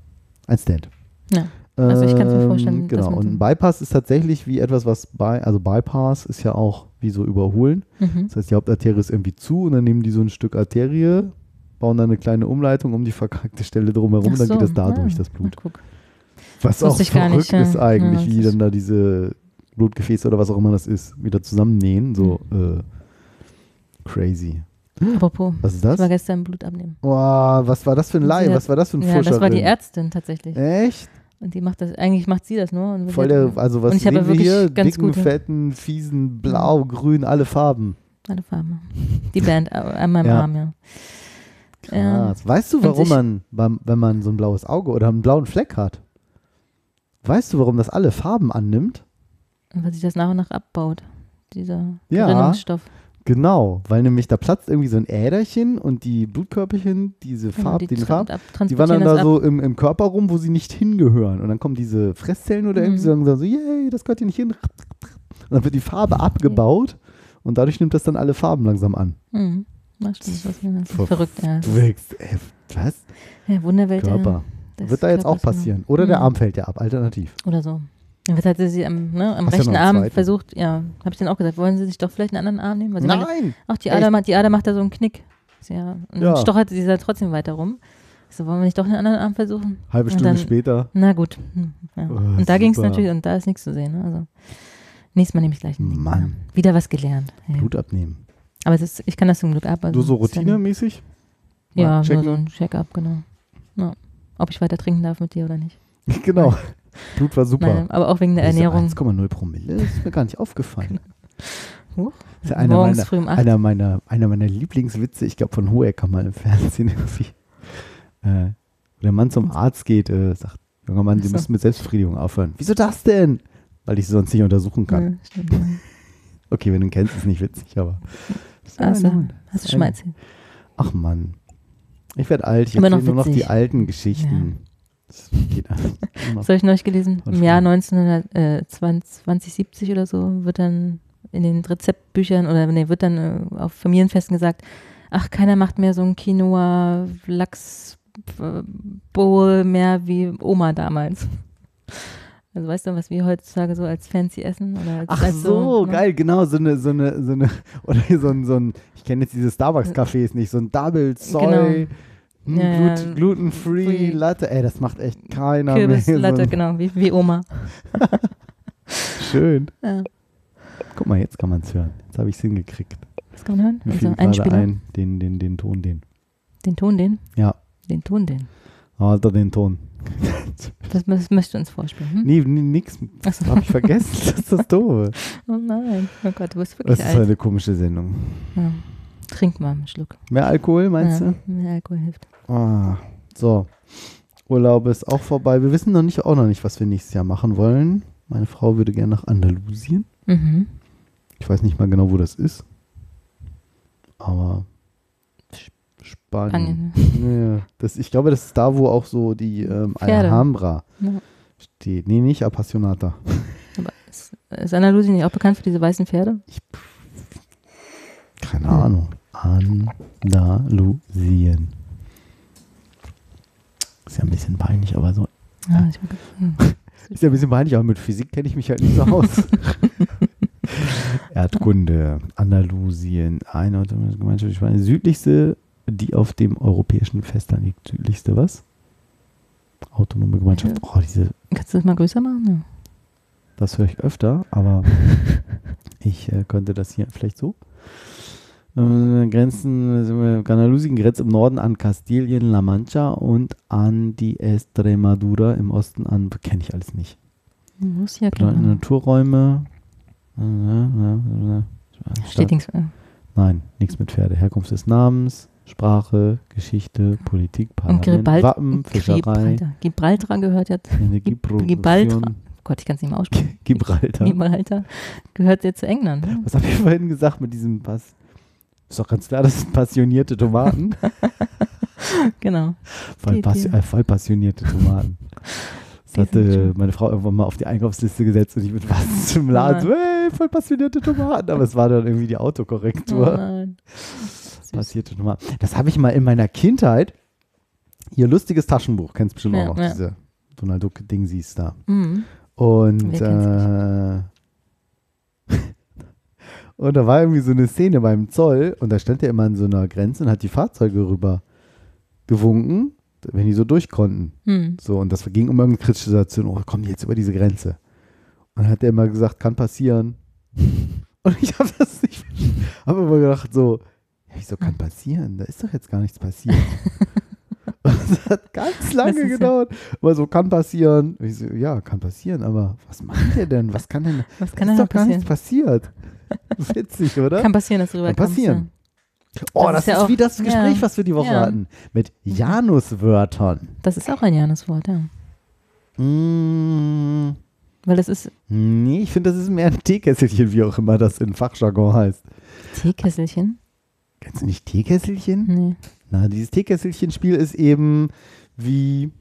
Ein Stand. Ja. Also ich kann's mir vorstellen, Ähm, Genau, und so- ein Bypass ist tatsächlich wie etwas, was bei, also Bypass ist ja auch wie so überholen. Mhm. Das heißt, die Hauptarterie ist irgendwie zu und dann nehmen die so ein Stück Arterie, bauen dann eine kleine Umleitung um die verkackte Stelle drumherum, Ach dann so, geht das da ah, durch, das Blut. Was auch verrückt nicht, ja. ist eigentlich, Ja, wie dann da diese Blutgefäße oder was auch immer das ist, wieder zusammennähen. So äh, crazy. Apropos, Was ist ich war das? gestern Blut abnehmen. Boah, was war das für ein Leih? Was war das für ein Ja, das war die Fuscherin? Ärztin tatsächlich. Echt? Und die macht das, eigentlich macht sie das nur. Und Voll der, also was Und ich habe sehen wir wirklich hier? ganz Dicken, gute- fetten, fiesen, blau, grün, alle Farben. alle Farben. Die Band (laughs) äh, an meinem Ja. Arm, ja. Ja. Krass. Weißt du, warum man, beim, wenn man so ein blaues Auge oder einen blauen Fleck hat, weißt du, warum das alle Farben annimmt? Und weil sich das nach und nach abbaut. Dieser Ja. Gerinnungsstoff. Genau, weil nämlich da platzt irgendwie so ein Äderchen und die Blutkörperchen, diese Genau, Farb, die den Farb, ab- die wandern da das so im, im Körper rum, wo sie nicht hingehören. Und dann kommen diese Fresszellen oder irgendwie Mhm. sagen so, yay, das gehört hier nicht hin. Und dann wird die Farbe abgebaut und dadurch nimmt das dann alle Farben langsam an. Ab. Mhm. Na, stimmt, was, ja, das ist Ver- verrückt, ja. Du wirkst, ey, was? ja Wunderwelt. ja, Körper. des Wird da jetzt auch passieren. Oder der Mhm. Arm fällt ja ab, alternativ. Oder so. Wird halt sie am, ne, am ja rechten einen Arm versucht, ja, habe ich dann auch gesagt, wollen Sie sich doch vielleicht einen anderen Arm nehmen? Weil sie Nein! auch die Echt? Ader, macht- die Ader macht da so einen Knick. Ja, und Ja. dann stochert sie da trotzdem weiter rum. Ich so, wollen wir nicht doch einen anderen Arm versuchen? Halbe Und Stunde dann- später. Na gut. Hm, Ja. Oh, und da ging es natürlich, und da ist nichts zu sehen. Ne? Also, nächstes Mal nehme ich gleich einen Mann. Wieder was gelernt. Ja. Blut abnehmen. Aber ist, ich kann das zum Glück ab. Also Du so routinemäßig? Ja, nur checken. so ein Check-up, genau. Ja. Ob ich weiter trinken darf mit dir oder nicht. (laughs) genau. Blut war super. Nein, aber auch wegen der Diese Ernährung. 1,0 Promille, das ist mir gar nicht aufgefallen. (laughs) Huch. Das ist ja einer Morgens meiner, früh um acht. einer, meiner, einer meiner Lieblingswitze, ich glaube von Hohecker mal im Fernsehen (laughs) irgendwie. Äh, wo der Mann zum Arzt geht, äh, sagt, junger Mann, Sie so. müssen mit Selbstbefriedigung aufhören. Wieso das denn? Weil ich sie sonst nicht untersuchen kann. Ja, ja. (laughs) Okay, wenn du ihn kennst, ist nicht witzig, aber. Ja Also, Mann. hast du schon mal erzählt. Ach Mann. Ich werde alt, ich Immer noch erzähle nur noch die alten Geschichten. Immer. Das habe ich neulich gelesen. Im Jahr 1920, oder so wird dann in den Rezeptbüchern oder nee, wird dann äh, auf Familienfesten gesagt, ach, keiner macht mehr so ein Quinoa Lachs äh, mehr wie Oma damals. Also weißt du, was wir heutzutage so als fancy essen? Oder als, Ach als so, ne? geil, genau, so eine, so eine, so eine, (laughs) oder so ein, so ein ich kenne jetzt diese Starbucks-Cafés nicht, so ein Double Soy, hm, Ja, ja, Glut, gluten-free free. Latte, ey, das macht echt keiner mehr. Kürbislatte, so genau, wie, wie Oma. (laughs) Schön. Ja. Guck mal, jetzt kann man es hören. Jetzt habe ich es hingekriegt. Was kann man hören? Mir Also Einspieler. ein, den, den, den Ton, den. Den Ton, den? Ja, Den Ton, den. Alter, den Ton. Das, das möchtest du uns vorspielen. Hm? Nee, nee nix. Ach so. Habe ich vergessen. (laughs) Das ist das Doofe. Oh nein, oh Gott, du bist wirklich Das ist alt. eine komische Sendung. Ja. Trink mal einen Schluck. Mehr Alkohol, meinst ja, du? Mehr Alkohol hilft. Ah, so. Urlaub ist auch vorbei. Wir wissen noch nicht, auch noch nicht, was wir nächstes Jahr machen wollen. Meine Frau würde gerne nach Andalusien. Mhm. Ich weiß nicht mal genau, wo das ist. Aber Spanien. Ja, das, ich glaube, das ist da, wo auch so die ähm. Alhambra Ja. steht. Nee, nicht Appassionata. Aber ist, ist Andalusien nicht auch bekannt für diese weißen Pferde? Keine Hm. Ahnung. Andalusien. Ist ja ein bisschen peinlich, aber so. Ja, ich hm. (laughs) Ist ja ein bisschen peinlich, aber mit Physik kenne ich mich halt nicht so aus. (laughs) Erdkunde, Andalusien, eine Gemeinschaft, ich meine, südlichste, die auf dem europäischen Festland liegt. Südlichste was? Autonome Gemeinschaft. Oh, diese, Kannst du das mal größer machen? Das höre ich öfter, aber (laughs) ich äh, könnte das hier vielleicht so. Äh, Grenzen, sind wir, grenzt im Norden an Kastilien, La Mancha und an die Estremadura im Osten an, kenne ich alles nicht. Muss ja klar. Naturräume. Äh, äh, Steht nichts. Nein, nichts mit Pferde. Herkunft des Namens, Sprache, Geschichte, Politik, Und Parlament. Wappen, Fischerei. Gibraltar. Gehört jetzt. Energieproduktion. Gibraltar. Gott, ich kann es nicht mehr aussprechen. Gibraltar. Gibraltar gehört jetzt zu England. ne? Was habe ich vorhin gesagt mit diesem Pass? Ist doch ganz klar, das sind passionierte Tomaten. (laughs) Genau. voll, passi äh, voll passionierte Tomaten. Das hatte meine Frau irgendwann mal auf die Einkaufsliste gesetzt und ich mit was (laughs) zum Laden so, hey, voll passionierte Tomaten. Aber es war dann irgendwie die Oh Autokorrektur. nein. Süß. passierte Tomaten. Das habe ich mal in meiner Kindheit. Ihr lustiges Taschenbuch, kennst bestimmt Ja, auch noch, ja. diese Donald Duck-Ding siehst da. Mhm. Und, äh, und da war irgendwie so eine Szene beim Zoll und da stand er immer an so einer Grenze und hat die Fahrzeuge rüber gewunken, wenn die so durch konnten. Mhm. So, und das ging um irgendeine kritische Situation. Oh, kommen die jetzt über diese Grenze? Und dann hat er immer gesagt, kann passieren. (laughs) Und ich habe das nicht. Habe immer gedacht, so, ja, wieso kann passieren? Da ist doch jetzt gar nichts passiert. (laughs) das hat ganz lange gedauert. Aber so, kann passieren. Ich so, ja, kann passieren, aber was meint ihr denn? Was kann denn? Was kann ist denn doch da gar passieren? nichts passiert. (laughs) Witzig, oder? Kann passieren, dass du Kann rüberkommst. passieren. ja. oh, das das ist ja ist auch- wie das Gespräch, ja. was wir die Woche hatten. Mit Januswörtern. Das ist auch ein Januswort, ja. Mm. Weil das ist Nee, ich finde, das ist mehr ein Teekesselchen, wie auch immer das in Fachjargon heißt. Teekesselchen. Kennst du nicht Teekesselchen? Nee. Na, dieses Teekesselchen-Spiel ist eben wie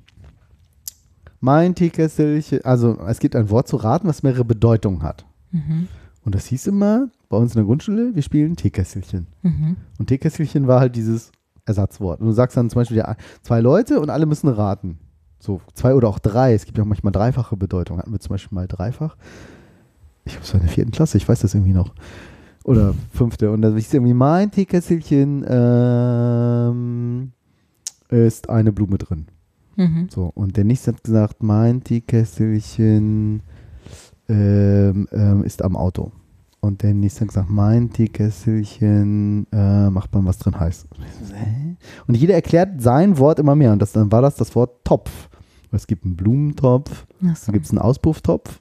mein Teekesselchen. Also, es gibt ein Wort zu raten, was mehrere Bedeutungen hat. Mhm. Und das hieß immer bei uns in der Grundschule, wir spielen Teekesselchen. Mhm. Und Teekesselchen war halt dieses Ersatzwort. Und du sagst dann zum Beispiel ja, zwei Leute und alle müssen raten. So zwei oder auch drei. Es gibt ja auch manchmal dreifache Bedeutungen. Hatten wir zum Beispiel mal dreifach. Ich glaube, es war in der vierten Klasse, ich weiß das irgendwie noch. Oder fünfte. Und da ist irgendwie mein Teekesselchen ähm, ist eine Blume drin. Mhm. So, und der nächste hat gesagt, mein Teekesselchen ähm, ähm, ist am Auto. Und der nächste hat gesagt, mein Teekesselchen äh, macht man was drin heiß. Und jeder erklärt sein Wort immer mehr. Und das, dann war das das Wort Topf. Es gibt einen Blumentopf, so. dann gibt es einen Auspufftopf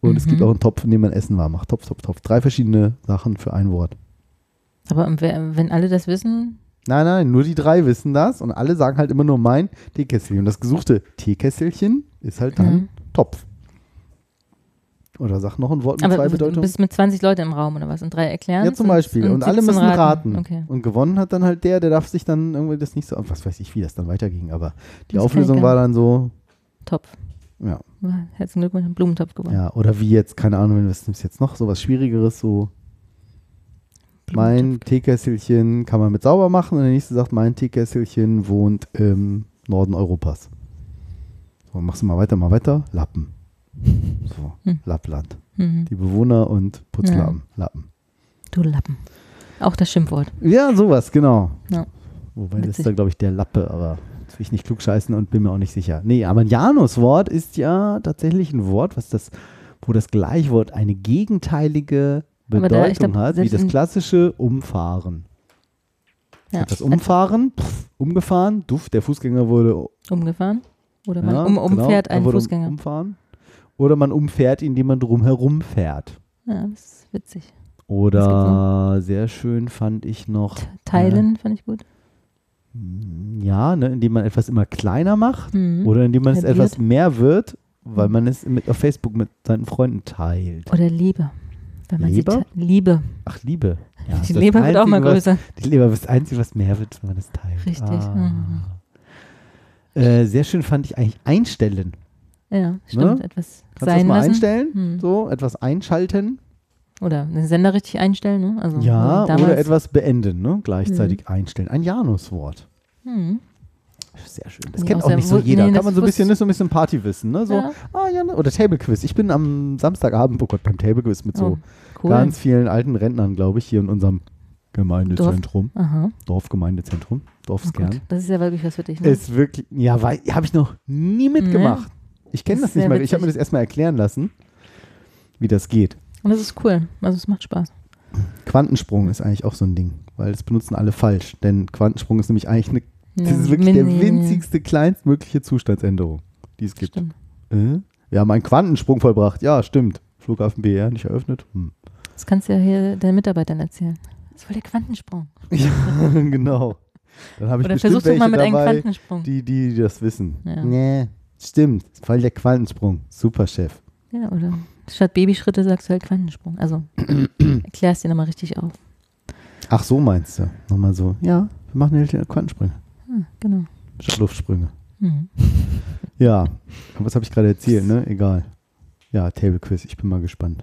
und es Mhm. gibt auch einen Topf, in dem man Essen warm macht. Topf, Topf, Topf. Drei verschiedene Sachen für ein Wort. Aber wenn alle das wissen, Nein, nein, nur die drei wissen das und alle sagen halt immer nur mein Teekesselchen. Und das gesuchte Teekesselchen ist halt dann Mhm. Topf. Oder sag noch ein Wort mit aber zwei du Bedeutungen. bist mit 20 Leuten im Raum oder was? Und drei erklären Ja, zum Beispiel. Und, alle 17 müssen raten. Okay. Und gewonnen hat dann halt der, der darf sich dann irgendwie das nicht so, was weiß ich, wie das dann weiterging. Aber die Das Auflösung war dann so, Topf. ja, Herzlichen Glückwunsch, einen Blumentopf gewonnen. ja. Oder wie jetzt, keine Ahnung, nimmst du jetzt noch? So was Schwierigeres, so mein. Teekesselchen kann man mit sauber machen. Und der nächste sagt, mein Teekesselchen wohnt im Norden Europas. So, machst du mal weiter, mal weiter. Lappen. So, Hm. Lappland. Mhm. Die Bewohner und Putzlappen. Lappen. Du Lappen. Auch das Schimpfwort. Ja, sowas, genau. Ja. Wobei das Witzig. ist da, glaube ich, der Lappe, aber das will ich nicht klugscheißen und bin mir auch nicht sicher. Nee, aber ein Januswort ist ja tatsächlich ein Wort, was das, wo das Gleichwort eine gegenteilige Bedeutung da, glaub, hat, wie das klassische Umfahren. Ja. Das Umfahren, pff, umgefahren, duff, der Fußgänger wurde Umgefahren. Oder man ja, um, genau, umfährt er einen wurde um- Fußgänger. Umfahren. Oder man umfährt, indem man drumherum fährt. ja, das ist witzig. Oder sehr schön fand ich noch, Teilen fand ich gut. ja, ne, indem man etwas immer kleiner macht. Mhm. Oder indem man es Halbiert. etwas mehr wird, weil Mhm. man es mit, auf Facebook mit seinen Freunden teilt. Oder Liebe. Te- Liebe. Ach, Liebe. Ja, Die Leber wird auch mal Einzige, größer. Was, die Leber ist das Einzige, was mehr wird, wenn man es teilt. Richtig. Ah. Äh, sehr schön fand ich eigentlich einstellen. Ja, stimmt. Etwas Ne? Kannst du das sein mal lassen. einstellen? Hm. So, etwas einschalten. Oder den Sender richtig einstellen. Ne? Also, ja, damals, oder etwas beenden, ne? Gleichzeitig einstellen. Ein Januswort. Hm. Sehr schön. Das Nee, kennt auch nicht so jeder. nee, Kann man so ein bisschen, ist so ein bisschen Partywissen, ne? So, Ja. ah, ja, ne? oder Table Quiz. Ich bin am Samstagabend, oh Gott, beim Table Quiz mit so Oh, cool. ganz vielen alten Rentnern, glaube ich, hier in unserem Gemeindezentrum. Aha. Dorfgemeindezentrum. Oh Dorfskern. Gott, das ist ja wirklich was für dich. Ne? ist wirklich, ja, habe ich noch nie mitgemacht. Ich kenne Das das nicht mal. Ich habe mir witzig. das erstmal erklären lassen. wie das geht. Und das ist cool. Also es macht Spaß. Quantensprung ist eigentlich auch so ein Ding, weil das benutzen alle falsch. Denn Quantensprung ist nämlich eigentlich eine, das Ja, ist wirklich der winzigste, kleinstmögliche Zustandsänderung, die es gibt. Stimmt. Äh? Wir haben einen Quantensprung vollbracht. Ja, stimmt. Flughafen BR nicht eröffnet. Hm. Das kannst du ja hier deinen Mitarbeitern erzählen. Das ist voll der Quantensprung. (laughs) Ja, genau. Dann habe ich Oder bestimmt versuch doch welche mal mit einem dabei, Quantensprung. die, die das wissen. Ja. Nee, stimmt. Voll der Quantensprung. Super, Chef. Ja, oder statt Babyschritte sagst du halt Quantensprung. Also (clears throat) erklärst dir nochmal richtig auf. Ach, so meinst du. Nochmal so. Ja, wir machen jetzt Quantensprünge. Hm, genau. Statt Luftsprünge. Hm. (laughs) Ja, was habe ich gerade erzählt, ne? Egal. Ja, Table Quiz, ich bin mal gespannt.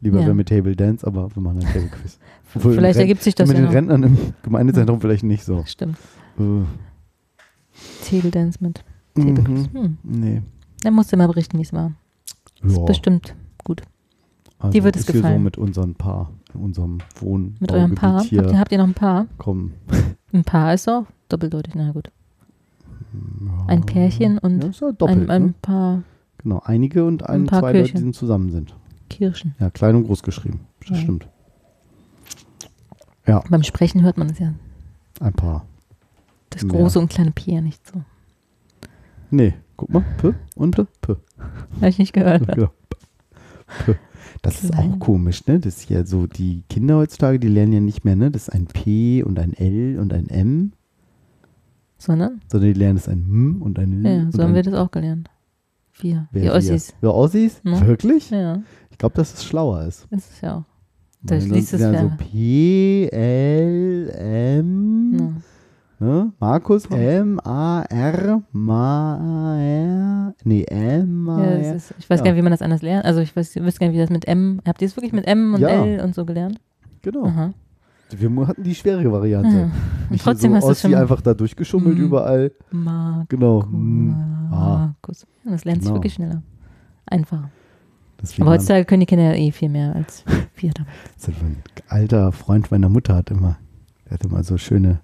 Lieber Ja. wäre mit Table Dance, aber wir machen ein Table Quiz. (laughs) Obwohl Vielleicht ergibt sich das mit ja den noch. Rentnern im Gemeindezentrum vielleicht nicht so. Stimmt. Äh, Table Dance mit Quiz. mhm. Hm. Nee. Dann musst du mal berichten, wie es war. Das Ja, ist bestimmt gut. also dir wird es ist hier so gefallen. mit unserem Paar, in unserem Wohn Mit eurem Paar. Habt ihr, habt ihr noch ein Paar? kommen. (laughs) Ein Paar ist auch doppeldeutig. Na gut. Ja. Ein Pärchen und ja, ja doppelt, ein, ein ne? paar Genau, einige und ein, ein paar zwei Leute, Kirchen. die sind zusammen sind. Kirschen. Ja, klein und groß geschrieben. Das Ja. stimmt. Beim Sprechen hört man es ja. Ein Paar. Das Ja. große und kleine P ja nicht so. Nee, guck mal. P und P. Habe ich nicht gehört. (laughs) Genau. P. Das ist auch komisch, ne? Das ist ja so, die Kinder heutzutage, die lernen ja nicht mehr, ne? Das ist ein P und ein L und ein M, Sondern? sondern die lernen es ein M und ein L. Ja, so haben wir das auch gelernt. Wir, Wer wir? Ossis. Wir Ossis? Ne? Wirklich? Ja, Ich glaube, dass es schlauer ist. das ist ja auch. Sonst liest es ja so. P, L, M, Ja. Ne? Markus, M, A, R, Ma, R, nee, M, A, Ja, R. das ist, ich weiß Ja. gar nicht, wie man das anders lernt. Also ich weiß, ich weiß gar nicht, wie das mit M. Habt ihr es wirklich mit M und Ja. L und so gelernt? Genau. Aha. Wir hatten die schwere Variante. Ja. Trotzdem so hast du schon. einfach da durchgeschummelt Mhm. überall. Markus. Genau. Markus. Ja, das lernt sich Genau. wirklich schneller. Einfacher. Aber heutzutage können die Kinder ja eh viel mehr als (laughs) wir damals. Das ist ein alter Freund meiner Mutter hat immer, der hat immer so schöne,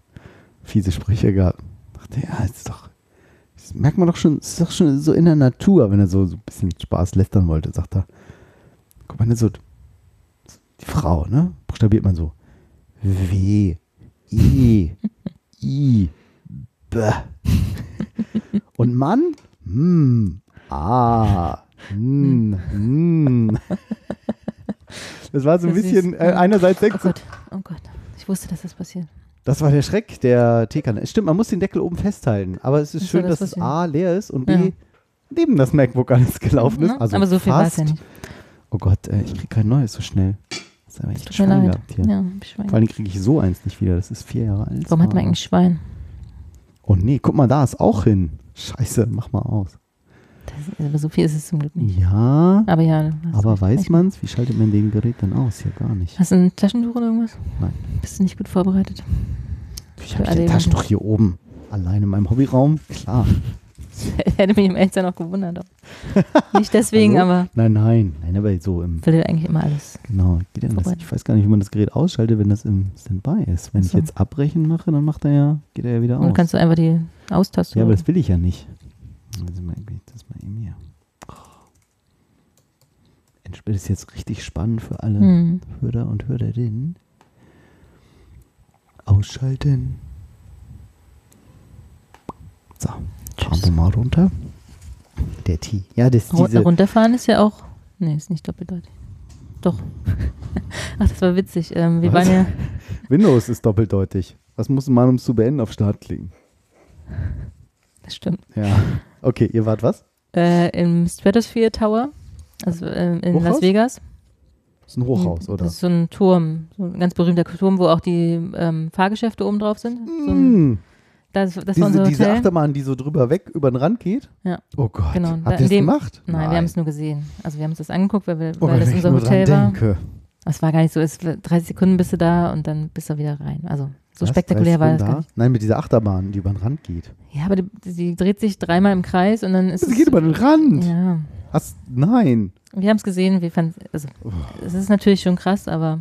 fiese Sprüche gehabt. Dachte, ja, ist doch, das merkt man doch schon, ist doch schon so in der Natur, wenn er so, so ein bisschen Spaß lästern wollte, sagt er, guck mal, ne, so, die Frau, ne, buchstabiert man so, W, I, I, B. Und Mann, hm, A, hm, hm. Das war so ein bisschen, äh, einerseits Oh denkt so, Gott, oh Gott. Ich wusste, dass das passiert. Das war der Schreck der Teekanne. Stimmt, man muss den Deckel oben festhalten. Aber es ist Das schön, das, dass es A leer ist und B Ja. neben das MacBook alles gelaufen ist. Also Aber so viel war es ja nicht. Oh Gott, äh, ich kriege kein neues so schnell. Das ist aber echt Schwein gehabt hier. Ja, Schwein. Vor allem kriege ich so eins nicht wieder. Das ist vier Jahre alt. Warum hat man Ah. eigentlich Schwein? Oh nee, guck mal, da ist auch hin. Scheiße, mach mal aus. Das, aber so viel ist es zum Glück nicht. Ja, Aber ja. aber weiß Ich- man's? Wie schaltet man den Gerät dann aus? Hier gar nicht. Hast du ein Taschentuch oder irgendwas? Nein. Bist du nicht gut vorbereitet? Ich habe jemanden- Taschentuch hier oben. Allein in meinem Hobbyraum? Klar. (laughs) Hätte mich im Eltern auch gewundert. Nicht deswegen, Hallo? aber Nein, nein. Nein, aber so im will eigentlich immer alles. Genau, das? Ich weiß gar nicht, wie man das Gerät ausschaltet, wenn das im Standby ist. Wenn Ach ich so. jetzt abbrechen mache, dann macht er ja, geht er ja wieder Und dann aus. kannst du einfach die Austaste. ja, aber das will ich ja nicht. Also mal, das mal eben hier. Endspiel ist jetzt richtig spannend für alle hm. Hörer und Hörerinnen. Ausschalten. So, fahren Tschüss. wir mal runter. Der T. Ja, das Ru- diese. Runterfahren ist ja auch. Nee, ist nicht doppeldeutig. Doch. (laughs) Ach, das war witzig. Ähm, wir Was? waren ja. (laughs) Windows ist doppeldeutig. Was muss man, um es zu beenden, auf Start klicken? Das stimmt. Ja. Okay, ihr wart was? Äh, Im Stratosphere Tower, also ähm, in Hochhaus? Las Vegas. Das ist ein Hochhaus, oder? Das ist so ein Turm, so ein ganz berühmter Turm, wo auch die ähm, Fahrgeschäfte oben drauf sind. So ein, Mm. das das war diese, unser diese. Achterbahn, die so drüber weg über den Rand geht? Ja. Oh Gott. Genau, da Habt ihr das dem- gemacht? Nein, wir haben es nur gesehen. Also wir haben uns das angeguckt, weil, wir, Oh, weil das unser Hotel war. denke. Es war gar nicht so, es war 30 Sekunden bist du da und dann bist du wieder rein. Also so Was? spektakulär 30 war das gar nicht. Nein, mit dieser Achterbahn, die über den Rand geht. Ja, aber die, die dreht sich dreimal im Kreis und dann ist Sie es, geht über den Rand. Ja, Hast, nein. wir haben es gesehen, wir fanden, also Oh. es ist natürlich schon krass, aber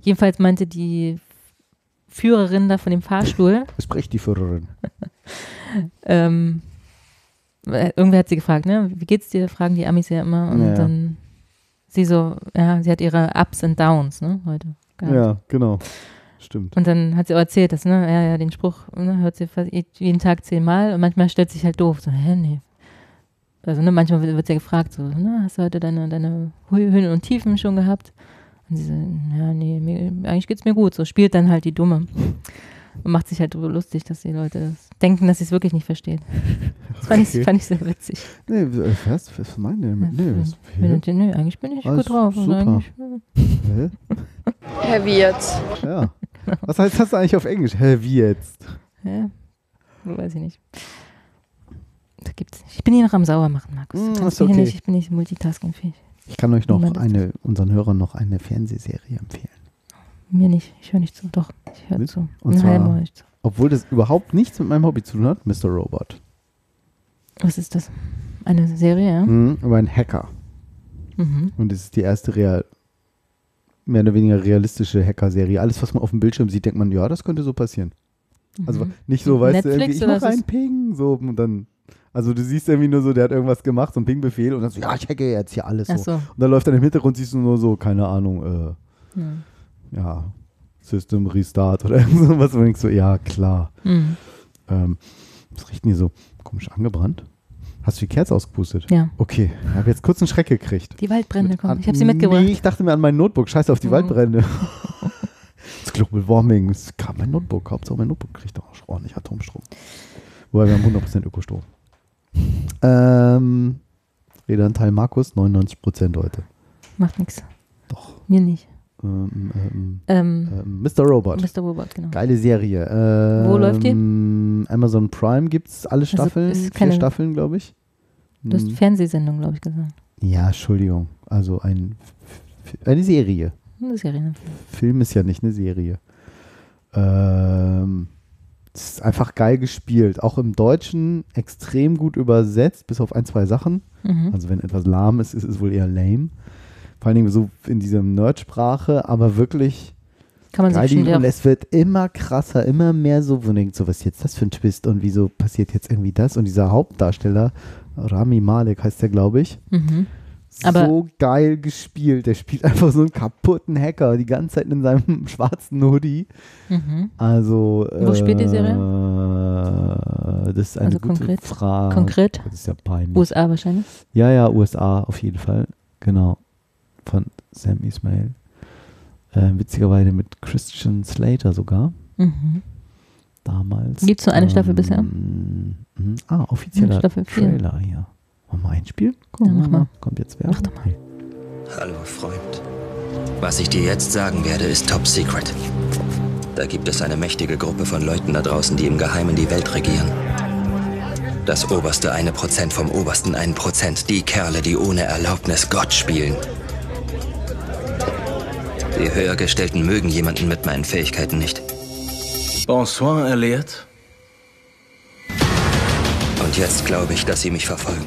jedenfalls meinte die Führerin da von dem Fahrstuhl, (laughs) Spricht die Führerin. (laughs) ähm, äh, irgendwer hat sie gefragt, ne, wie geht's dir, fragen die Amis ja immer und Ja. dann sie so, ja, sie hat ihre Ups und Downs, ne, heute. gehabt. Ja, genau. Stimmt. Und dann hat sie auch erzählt, dass, ne, ja, ja, den Spruch ne, hört sie fast jeden Tag zehnmal und manchmal stellt sich halt doof. So, hä, nee. Also, ne, manchmal wird, sie gefragt, so, ne, hast du heute deine, deine Hö- Höhen und Tiefen schon gehabt? Und sie so, ja, nee, mir, eigentlich geht's mir gut. So spielt dann halt die Dumme. Und macht sich halt drüber lustig, dass die Leute das denken, dass sie es wirklich nicht verstehen. (laughs) Das fand, Okay. ich, fand ich sehr witzig. Nee, äh, was, was meint ihr damit? Nee, was, Bin, nö, eigentlich bin ich Alles gut drauf. Super. eigentlich, hä? (laughs) Herr wie jetzt? Ja. Was heißt das eigentlich auf Englisch? Hä, wie jetzt? ja, weiß ich nicht. Da gibt's nicht. Ich bin hier noch am Sauermachen, Markus. Mm, ist hier okay. nicht, ich bin nicht multitaskingfähig. Ich kann euch noch eine, unseren Hörern noch eine Fernsehserie empfehlen. Mir nicht. Ich höre nicht zu. Doch, ich höre zu. und zwar- halben höre ich zu. Obwohl das überhaupt nichts mit meinem Hobby zu tun hat, Mr. Robot. Was ist das? Eine Serie, ja? Mhm, über einen Hacker. Mhm. Und es ist die erste real, mehr oder weniger realistische Hacker-Serie. Alles, was man auf dem Bildschirm sieht, denkt man, ja, das könnte so passieren. Also Mhm. nicht so, weißt du, Netflix irgendwie, ich mach einen Ping, so und dann. Also du siehst irgendwie nur so, der hat irgendwas gemacht, so ein Ping-Befehl und dann so, ja, ich hacke jetzt hier alles so. so. Und dann läuft dann im Hintergrund, siehst du nur so, keine Ahnung, äh, ja, System Restart oder (laughs) irgend sowas. Und denkst so, ja, klar. Mhm. Ähm, was riecht denn hier so komisch angebrannt? Hast du die Kerze ausgepustet? Ja. Okay, ich habe jetzt kurz einen Schreck gekriegt. Die Waldbrände kommen. Ich habe sie mitgebracht. Nee, ich dachte mir an mein Notebook. Scheiße auf die Mhm. Waldbrände. (laughs) das Global Warming. Es kam mein Notebook. Hauptsache mein Notebook kriegt auch ordentlich Atomstrom. Wobei wir haben 100% Ökostrom. Ähm, Redeanteil Markus, 99% heute. Macht nichts. Doch. Mir nicht. Ähm, ähm, Ähm, ähm, Mr. Robot. Mr. Robot, genau. Geile Serie. Ähm, Wo läuft die? Amazon Prime gibt es alle Also, Staffeln. ist vier Staffeln, glaube ich. Du hast Hm. Fernsehsendung, glaube ich, gesagt. Ja, Entschuldigung. Also ein, eine Serie. Eine Serie. ne? Film ist ja nicht eine Serie. Ähm, es ist einfach geil gespielt. Auch im Deutschen extrem gut übersetzt, bis auf ein, zwei Sachen. Mhm. Also wenn etwas lahm ist, ist es wohl eher lame. Vor allen Dingen so in dieser Nerdsprache, aber wirklich Kann man geil. sich schnell und es wird immer krasser, immer mehr so, wo man denkt, so was ist jetzt das für ein Twist und wieso passiert jetzt irgendwie das? Und dieser Hauptdarsteller, Rami Malek heißt der, glaube ich, mhm. Aber- so geil gespielt. Der spielt einfach so einen kaputten Hacker die ganze Zeit in seinem (laughs) schwarzen Hoodie. Mhm. Also. Wo spielt die Serie? Äh, das ist eine Also gute konkret? Frage. Konkret? Das ist ja peinlich. USA wahrscheinlich. Ja, ja, USA auf jeden Fall. Genau. Von Sam Ismail. Äh, witzigerweise mit Christian Slater sogar. Mhm. Damals. Gibt's nur eine Staffel bisher? mhm. Ah, offizieller Staffel vier. Trailer hier. Wollen wir einspielen? Guck Ja, mach mal. Kommt jetzt Werbung? Mach doch mal. Hallo, Freund. Was ich dir jetzt sagen werde, ist top secret. Da gibt es eine mächtige Gruppe von Leuten da draußen, die im Geheimen die Welt regieren. Das oberste eine Prozent vom obersten einen Prozent. Die Kerle, die ohne Erlaubnis Gott spielen. Die Höhergestellten mögen jemanden mit meinen Fähigkeiten nicht. Bonsoir, Elliot. Und jetzt glaube ich, dass sie mich verfolgen.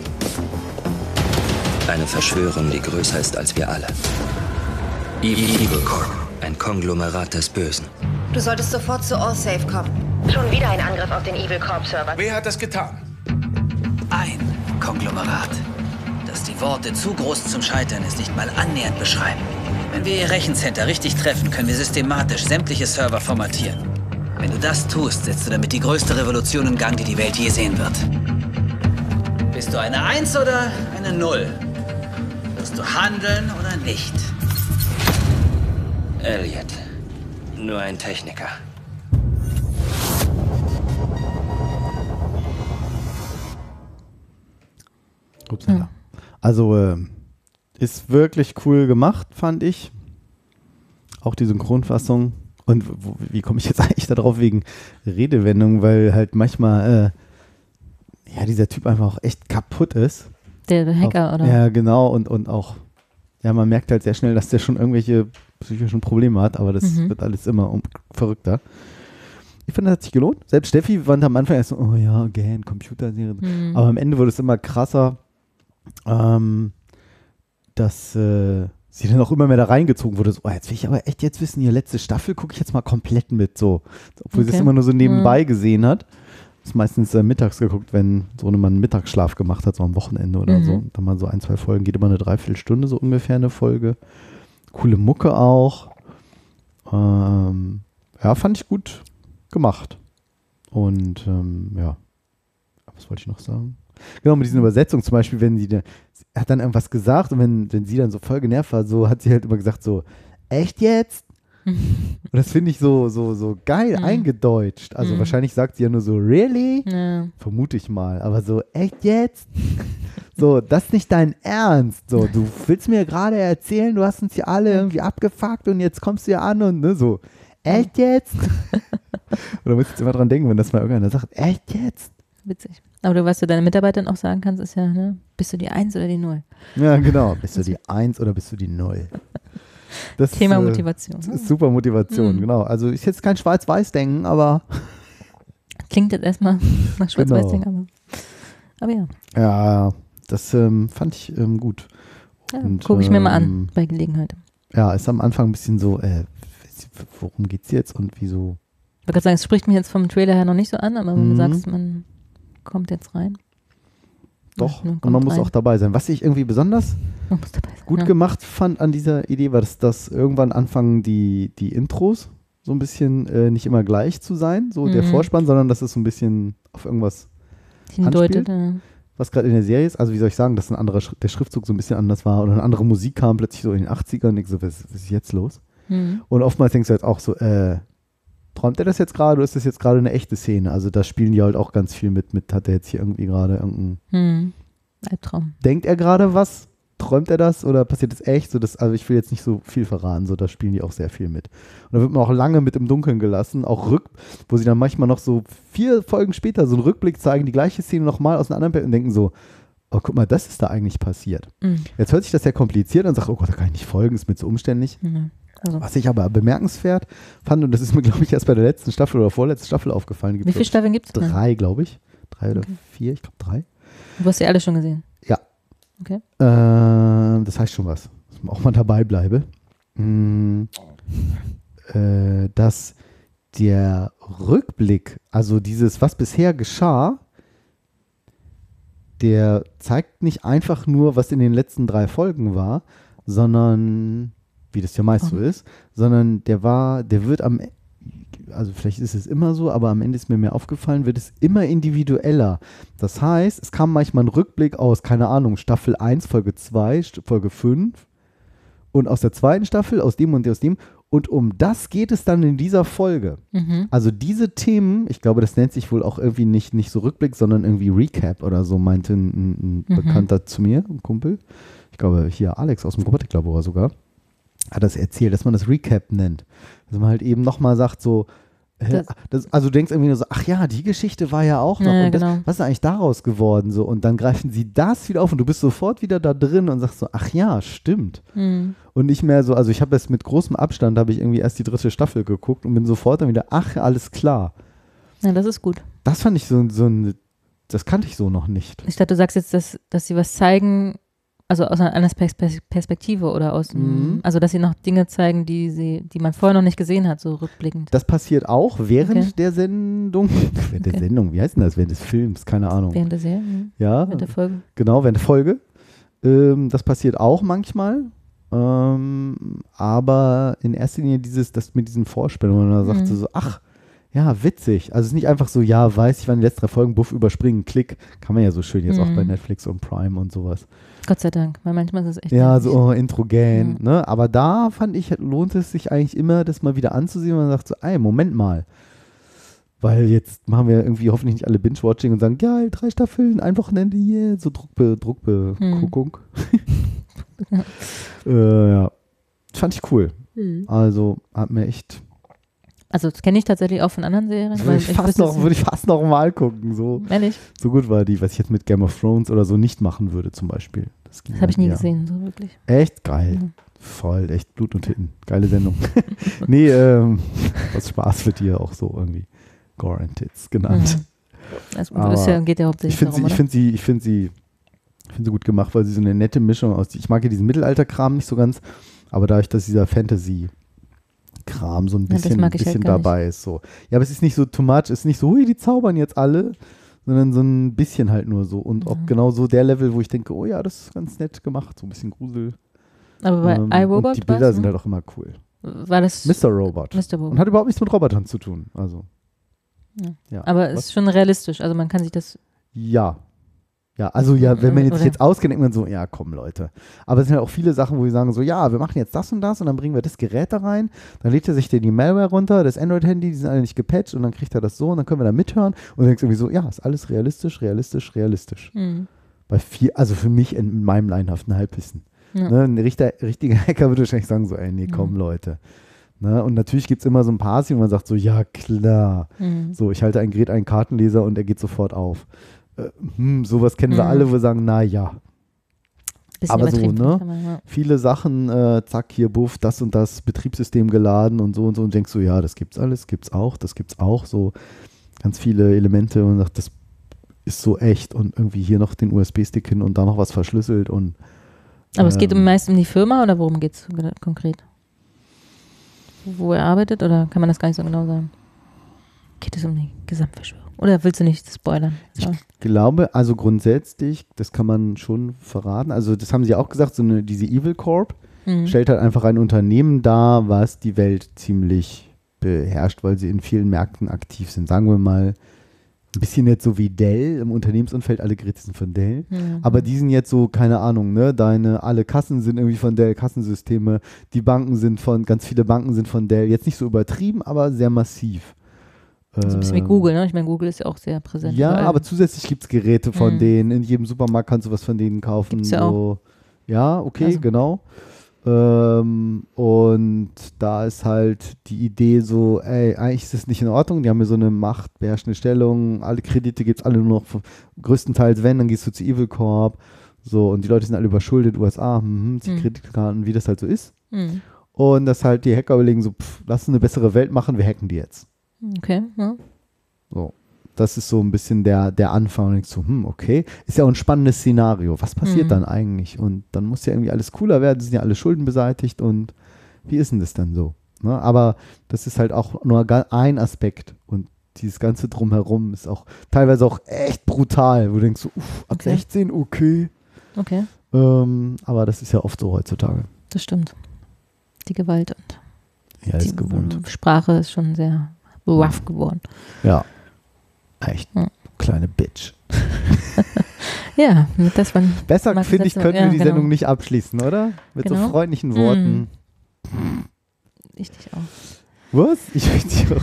Eine Verschwörung, die größer ist als wir alle. Evil Corp, ein Konglomerat des Bösen. Du solltest sofort zu Allsafe kommen. Schon wieder ein Angriff auf den Evil Corp Server. Wer hat das getan? Ein Konglomerat, das die Worte zu groß zum Scheitern ist, nicht mal annähernd beschreiben. Wenn wir ihr Rechencenter richtig treffen, können wir systematisch sämtliche Server formatieren. Wenn du das tust, setzt du damit die größte Revolution in Gang, die die Welt je sehen wird. Bist du eine Eins oder eine Null? Wirst du handeln oder nicht? Elliot, nur ein Techniker. Upsala. Also, äh, ist wirklich cool gemacht, fand ich. Auch die Synchronfassung. Und wo, wie komme ich jetzt (laughs) eigentlich darauf wegen Redewendung, weil halt manchmal, äh, ja, dieser Typ einfach auch echt kaputt ist. Der, Hacker, auch, oder? Ja, genau. Und, und auch, ja, man merkt halt sehr schnell, dass der schon irgendwelche psychischen Probleme hat, aber das Mhm. wird alles immer um, verrückter. Ich finde, das hat sich gelohnt. Selbst Steffi fand am Anfang erst so, oh ja, again, Computerserie. Mhm. Aber am Ende wurde es immer krasser, ähm, dass äh, sie dann auch immer mehr da reingezogen wurde. So, oh, jetzt will ich aber echt jetzt wissen, hier letzte Staffel gucke ich jetzt mal komplett mit, so. Obwohl sie es Okay. immer nur so nebenbei gesehen hat. Das meistens äh, mittags geguckt, wenn so eine man einen Mittagsschlaf gemacht hat, so am Wochenende oder Mhm. so. Dann mal so ein, zwei Folgen, geht immer eine Dreiviertelstunde so ungefähr eine Folge. Coole Mucke auch. Ähm, ja, fand ich gut gemacht. Und ähm, ja, was wollte ich noch sagen? Genau, mit diesen Übersetzungen zum Beispiel, wenn sie, hat dann irgendwas gesagt und wenn, wenn sie dann so voll genervt war, so hat sie halt immer gesagt so, echt jetzt? (laughs) Und das finde ich so, so, so geil Mhm. eingedeutscht. Also Mhm. wahrscheinlich sagt sie ja nur so, really? Ja. Vermute ich mal. Aber so, echt jetzt? so, das ist nicht dein Ernst. So, du willst mir gerade erzählen, du hast uns hier alle irgendwie abgefuckt und jetzt kommst du hier an und ne, so, echt jetzt? (laughs) da muss ich jetzt immer dran denken, wenn das mal irgendeiner sagt, echt jetzt? Witzig. Aber du, was du deinen Mitarbeitern auch sagen kannst, ist ja, ne, bist du die Eins oder die Null? Ja, genau. Bist du die Eins oder bist du die Null? Das Thema ist, äh, Motivation. Das ist super Motivation, Mhm. genau. Also ist jetzt kein Schwarz-Weiß-Denken, aber (laughs) Klingt jetzt erstmal nach Schwarz-Weiß-Ding, Genau. aber, aber ja, ja, das ähm, fand ich ähm, gut. ja gucke ich mir mal ähm, an bei Gelegenheit. Ja, ist am Anfang ein bisschen so, äh, worum geht's jetzt und wieso? Ich wollte gerade sagen, es spricht mich jetzt vom Trailer her noch nicht so an, aber wenn Mhm. du sagst, man kommt jetzt rein. Doch, Ja, und man muss rein. auch dabei sein. Was ich irgendwie besonders muss sein. gut ja. gemacht fand an dieser Idee, war, dass, dass irgendwann anfangen die, die Intros so ein bisschen äh, nicht immer gleich zu sein, so der Mhm. Vorspann, sondern dass es so ein bisschen auf irgendwas, Hindeutet, ja. was gerade in der Serie ist. Also wie soll ich sagen, dass ein anderer Sch der Schriftzug so ein bisschen anders war oder eine andere Musik kam plötzlich so in den 80ern und ich so, was, was ist jetzt los? Mhm. Und oftmals denkst du jetzt auch so, äh, träumt er das jetzt gerade oder ist das jetzt gerade eine echte Szene? Also da spielen die halt auch ganz viel mit, mit hat er jetzt hier irgendwie gerade irgendein, Mhm. Albtraum. denkt er gerade was? Träumt er das oder passiert das echt? So das, also ich will jetzt nicht so viel verraten, so da spielen die auch sehr viel mit. Und da wird man auch lange mit im Dunkeln gelassen, auch rück, wo sie dann manchmal noch so vier Folgen später so einen Rückblick zeigen, die gleiche Szene nochmal aus einer anderen Welt und denken so, oh guck mal, das ist da eigentlich passiert. Mhm. Jetzt hört sich das sehr kompliziert an und sagt, oh Gott, da kann ich nicht folgen, ist mir zu umständlich. Mhm. Also, Was ich aber bemerkenswert fand, und das ist mir, glaube ich, erst bei der letzten Staffel oder vorletzten Staffel aufgefallen. wie viele Staffeln gibt es? Drei, glaube ich. Drei oder Okay. vier, ich glaube drei. Du hast sie alle schon gesehen. Ja. Okay. Ähm, das heißt schon was, dass man auch mal dabei bleibe. Mm, äh, dass der Rückblick, also dieses, was bisher geschah, der zeigt nicht einfach nur, was in den letzten drei Folgen war, sondern, wie das ja meist so Mhm. ist, sondern der war, der wird am, also vielleicht ist es immer so, aber am Ende ist mir mehr aufgefallen, wird es immer individueller. Das heißt, es kam manchmal ein Rückblick aus, keine Ahnung, Staffel 1, Folge 2, St- Folge 5 und aus der zweiten Staffel, aus dem und aus dem. Und um das geht es dann in dieser Folge. Mhm. Also diese Themen, ich glaube, das nennt sich wohl auch irgendwie nicht, nicht so Rückblick, sondern irgendwie Recap oder so, meinte ein, ein, ein Mhm. Bekannter zu mir, ein Kumpel. Ich glaube, hier Alex aus dem Robotiklabor sogar, hat das erzählt, dass man das Recap nennt. Dass man halt eben nochmal sagt so, hä, Das- also du denkst irgendwie nur so, ach ja, die Geschichte war ja auch noch. Ja, und das, genau. was ist eigentlich daraus geworden? So, und dann greifen sie das wieder auf und du bist sofort wieder da drin und sagst so, ach ja, stimmt. Mhm. Und nicht mehr so, also ich habe jetzt mit großem Abstand, habe ich irgendwie erst die dritte Staffel geguckt und bin sofort dann wieder, ach, alles klar. Ja, das ist gut. Das fand ich so, so ein, das kannte ich so noch nicht. Ich dachte, du sagst jetzt, dass, dass sie was zeigen, also aus einer Perspektive oder aus, Mhm. also dass sie noch Dinge zeigen, die sie, die man vorher noch nicht gesehen hat, so rückblickend. Das passiert auch während Okay. der Sendung, (laughs) während der Okay. Sendung, wie heißt denn das, während des Films, keine Ahnung. Während der Serie, ja, während der Folge. genau, während der Folge. Ähm, das passiert auch manchmal. Ähm, aber in erster Linie dieses, das mit diesen Vorstellungen, da sagt Mhm. so, ach, ja, witzig. Also es ist nicht einfach so, ja, weiß ich, wann die letzten drei Folgen, buff, überspringen, klick. Kann man ja so schön jetzt auch Mhm. bei Netflix und Prime und sowas. Gott sei Dank, weil manchmal ist es echt. Ja, so oh, Introgan, Mhm. ne? Aber da fand ich, lohnt es sich eigentlich immer, das mal wieder anzusehen, und man sagt so, ey, Moment mal. Weil jetzt machen wir irgendwie hoffentlich nicht alle Binge-Watching und sagen, geil, drei Staffeln, ein Wochenende hier, so Druckbe, Druckbeguckung. Ja. (laughs) äh, ja. Fand ich cool. Mhm. Also hat mir echt. Also das kenne ich tatsächlich auch von anderen Serien. Würde ich, fast wüsste noch, würde ich fast noch mal gucken. So. Ehrlich, so gut war die, was ich jetzt mit Game of Thrones oder so nicht machen würde, zum Beispiel. Das, das habe ich nie eher. gesehen, so wirklich. Echt geil. Ja. Voll, echt Blut und Titten. Geile Sendung. (laughs) nee, ähm, was Spaß wird hier auch so irgendwie Gore and Tits genannt. Mhm. Also, Aber ist ja, geht ja hauptsächlich Ich finde sie, ich finde sie, ich finde sie, ich finde sie gut gemacht, weil sie so eine nette Mischung aus. Ich mag ja diesen Mittelalterkram nicht so ganz, aber dadurch, dass dieser Fantasy-Kram Kram so ein Ja, bisschen, mag ich halt bisschen gar nicht. dabei ist. So. Ja, aber es ist nicht so too much, es ist nicht so, hui, die zaubern jetzt alle, sondern so ein bisschen halt nur so. Und auch Mhm. genau so der Level, wo ich denke, oh ja, das ist ganz nett gemacht, so ein bisschen Grusel. Aber bei Ähm, iRobot die Bilder sind halt auch immer cool. war das Mr. Robot. Mr. Robot. Und hat überhaupt nichts mit Robotern zu tun. Also. Ja. Ja. Aber es ist schon realistisch. Also man kann sich das. Ja. Ja, also ja, wenn man jetzt, Oder- sich jetzt auskennt, denkt man so, ja, komm, Leute. Aber es sind halt auch viele Sachen, wo wir sagen so, ja, wir machen jetzt das und das und dann bringen wir das Gerät da rein, dann lädt er sich dir die Malware runter, das Android-Handy, die sind alle nicht gepatcht und dann kriegt er das so und dann können wir da mithören und dann denkst du irgendwie so, ja, ist alles realistisch, realistisch, realistisch. Hm. Bei viel, also für mich in, in meinem leinhaften Halbwissen. Ja. Ne, ein richter, richtiger (laughs) Hacker würde wahrscheinlich sagen so, ey, nee, komm, Mhm. Leute. Ne, und natürlich gibt es immer so ein paar, wo man sagt so, ja, klar. Hm. So, ich halte ein Gerät, einen Kartenleser und er geht sofort auf. Äh, hm, sowas kennen wir Mhm. alle, wo wir sagen, na ja. Bisschen aber so, ne? kann man, ja. Viele Sachen, äh, zack, hier, buff, das und das Betriebssystem geladen und so und so und denkst so, ja, das gibt's alles, gibt's auch, das gibt's auch, so ganz viele Elemente und sagt, das ist so echt und irgendwie hier noch den USB-Stick hin und da noch was verschlüsselt und Aber es geht ähm, meist um die Firma oder worum geht es konkret? Wo er arbeitet oder kann man das gar nicht so genau sagen? Geht es um die Gesamtverschwörung? Oder willst du nicht spoilern? So. glaube, also grundsätzlich, das kann man schon verraten. Also, das haben sie auch gesagt, so eine, diese Evil Corp Mhm. stellt halt einfach ein Unternehmen dar, was die Welt ziemlich beherrscht, weil sie in vielen Märkten aktiv sind. Sagen wir mal, ein bisschen jetzt so wie Dell im Unternehmensumfeld, alle Geräte sind von Dell. Mhm. Aber die sind jetzt so, keine Ahnung, ne, deine, alle Kassen sind irgendwie von Dell, Kassensysteme, die Banken sind von, ganz viele Banken sind von Dell, jetzt nicht so übertrieben, aber sehr massiv. So ein bisschen wie Google, ne? Ich meine, Google ist ja auch sehr präsent. ja, überall. aber zusätzlich gibt es Geräte von Mhm. denen. In jedem Supermarkt kannst du was von denen kaufen. Gibt's ja so. Ja, okay, Also. genau. Ähm, und da ist halt die Idee so, ey, eigentlich ist das nicht in Ordnung. Die haben hier so eine machtbeherrschende Stellung. Alle Kredite gibt es alle nur noch, von- größtenteils wenn, dann gehst du zu Evil Corp. So, und die Leute sind alle überschuldet, USA, hm, die Mhm. Kreditkarten, wie das halt so ist. Mhm. Und dass halt die Hacker überlegen so, pff, lass uns eine bessere Welt machen, wir hacken die jetzt. Okay, ja. So. Das ist so ein bisschen der, der Anfang. Und denkst so, hm, okay. Ist ja auch ein spannendes Szenario. Was passiert Mhm. dann eigentlich? Und dann muss ja irgendwie alles cooler werden, sind ja alle Schulden beseitigt und wie ist denn das dann so? Ne? Aber das ist halt auch nur ein Aspekt. Und dieses ganze Drumherum ist auch teilweise auch echt brutal, wo du denkst so, uff, ab Okay. 16, okay. Okay, Ähm, aber das ist ja oft so heutzutage. das stimmt. Die Gewalt und Ja, die ist gewohnt. Sprache ist schon sehr rough geworden. Ja. Echt. Ja. Kleine Bitch. (laughs) Ja, das waren Besser, finde ich, könnten ja, wir die genau. Sendung nicht abschließen, oder? Mit so Genau. freundlichen Mm. Worten. ich dich auch. Was? Ich dich auch.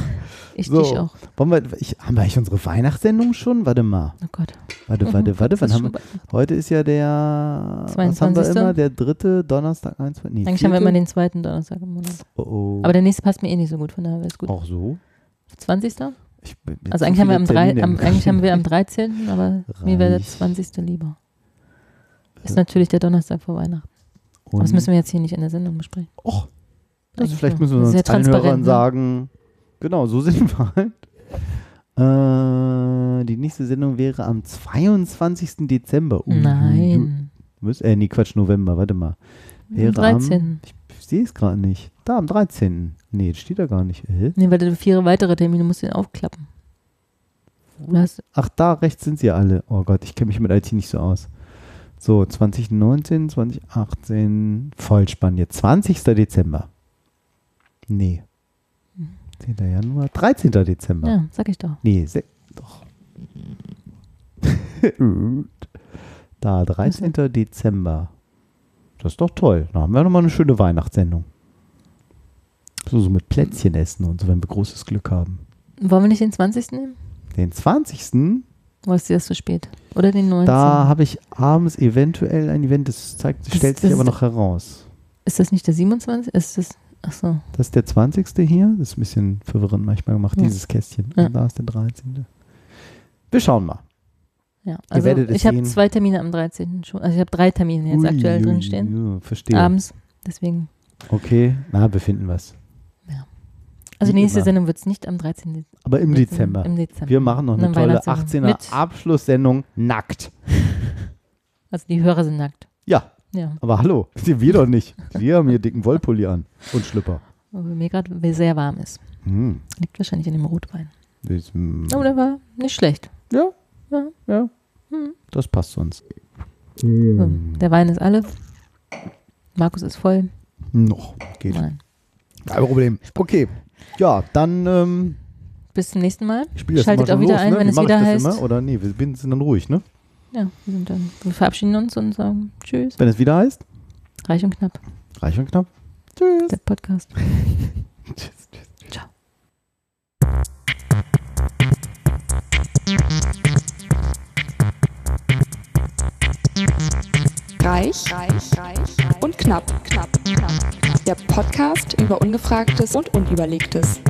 Ich So. dich auch. Wollen wir, ich, haben wir eigentlich unsere Weihnachtssendung schon? Warte mal. Oh Gott. Warte, warte, warte. Das Wann haben wir? Heute ist ja der. Was haben wir 22.. immer? Der dritte Donnerstag, 1, 2, nee, Eigentlich haben wir vierte? immer den zweiten Donnerstag im Monat. Oh, oh. Aber der nächste passt mir eh nicht so gut, von daher wäre es gut. Auch so? 20. Ich, bin- Also so eigentlich haben, wir am drei, am, eigentlich haben wir am 13., aber mir wäre der Reich. 20. lieber. Ist natürlich der Donnerstag vor Weihnachten. Aber das Und- müssen wir jetzt hier nicht in der Sendung besprechen. Och, das Eigentlich vielleicht müssen wir uns allen Hörern ne? sagen. Genau, so (laughs) sind wir halt. Äh, die nächste Sendung wäre am 22. Dezember. Ui. Nein. Was? Äh, nee, Quatsch, November, warte mal. Am Wäre 13. Am, ich sehe es gerade nicht. Da, am 13. Nee, das steht da gar nicht. Äh? Nee, weil du vier weitere Termine musst du den aufklappen. Hast, Ach, da rechts sind sie alle. Oh Gott, ich kenne mich mit IT nicht so aus. So, 2019, 2018, Vollspann jetzt. 20. Dezember. Nee. 10. Januar, 13. Dezember. ja, sag ich doch. Nee, se doch. (laughs) da, 13. Dezember. Das ist doch toll. Da haben wir nochmal eine schöne Weihnachtssendung. So, so mit Plätzchen essen und so, wenn wir großes Glück haben. Wollen wir nicht den 20. nehmen? Den 20. Oder ist dir das zu spät? Oder den 19. Da habe ich abends eventuell ein Event, das zeigt, Das- stellt sich das aber ist- noch heraus. ist das nicht der 27.? Ist das, ach so. Das ist der 20. hier. Das ist ein bisschen verwirrend manchmal gemacht, Ja. dieses Kästchen. Ja. Und da ist der 13. Wir schauen mal. Ja, also es ich habe zwei Termine am 13. schon. Also ich habe drei Termine jetzt Ui, aktuell ui, drinstehen. ui, Verstehe. Abends. Deswegen. Okay, na, wir finden was. Also die nächste immer. Sendung wird es nicht am 13. Aber im Dezember. Im Dezember. Wir machen noch eine tolle Weihnachtssendung 18er mit- Abschlusssendung nackt. (laughs) Also die Hörer sind nackt. Ja, Ja. aber hallo, (laughs) wir doch nicht. Wir haben hier dicken Wollpulli an und Schlüpper. weil mir gerade sehr warm ist. Hm. Liegt wahrscheinlich in dem Rotwein. Ist, hm. Oh, der war nicht schlecht. Ja, Ja. ja. Hm. Das passt uns. So, der Wein ist alle. Markus ist voll. Noch. Geht. Nein. Kein Problem. Okay. Ja, dann ähm, Bis zum nächsten Mal. spiel das Schaltet auch wieder los, ein, ne? wenn Wie es wieder das heißt. Immer? Oder nee, wir sind dann ruhig, ne? Ja, wir, sind dann, wir verabschieden uns und sagen Tschüss. Wenn es wieder heißt, Reich und knapp. reich und knapp. Tschüss. Der Podcast. (laughs) Tschüss, tschüss. Ciao. Reich, reich, reich und knapp, knapp, knapp. Der Podcast über Ungefragtes und Unüberlegtes.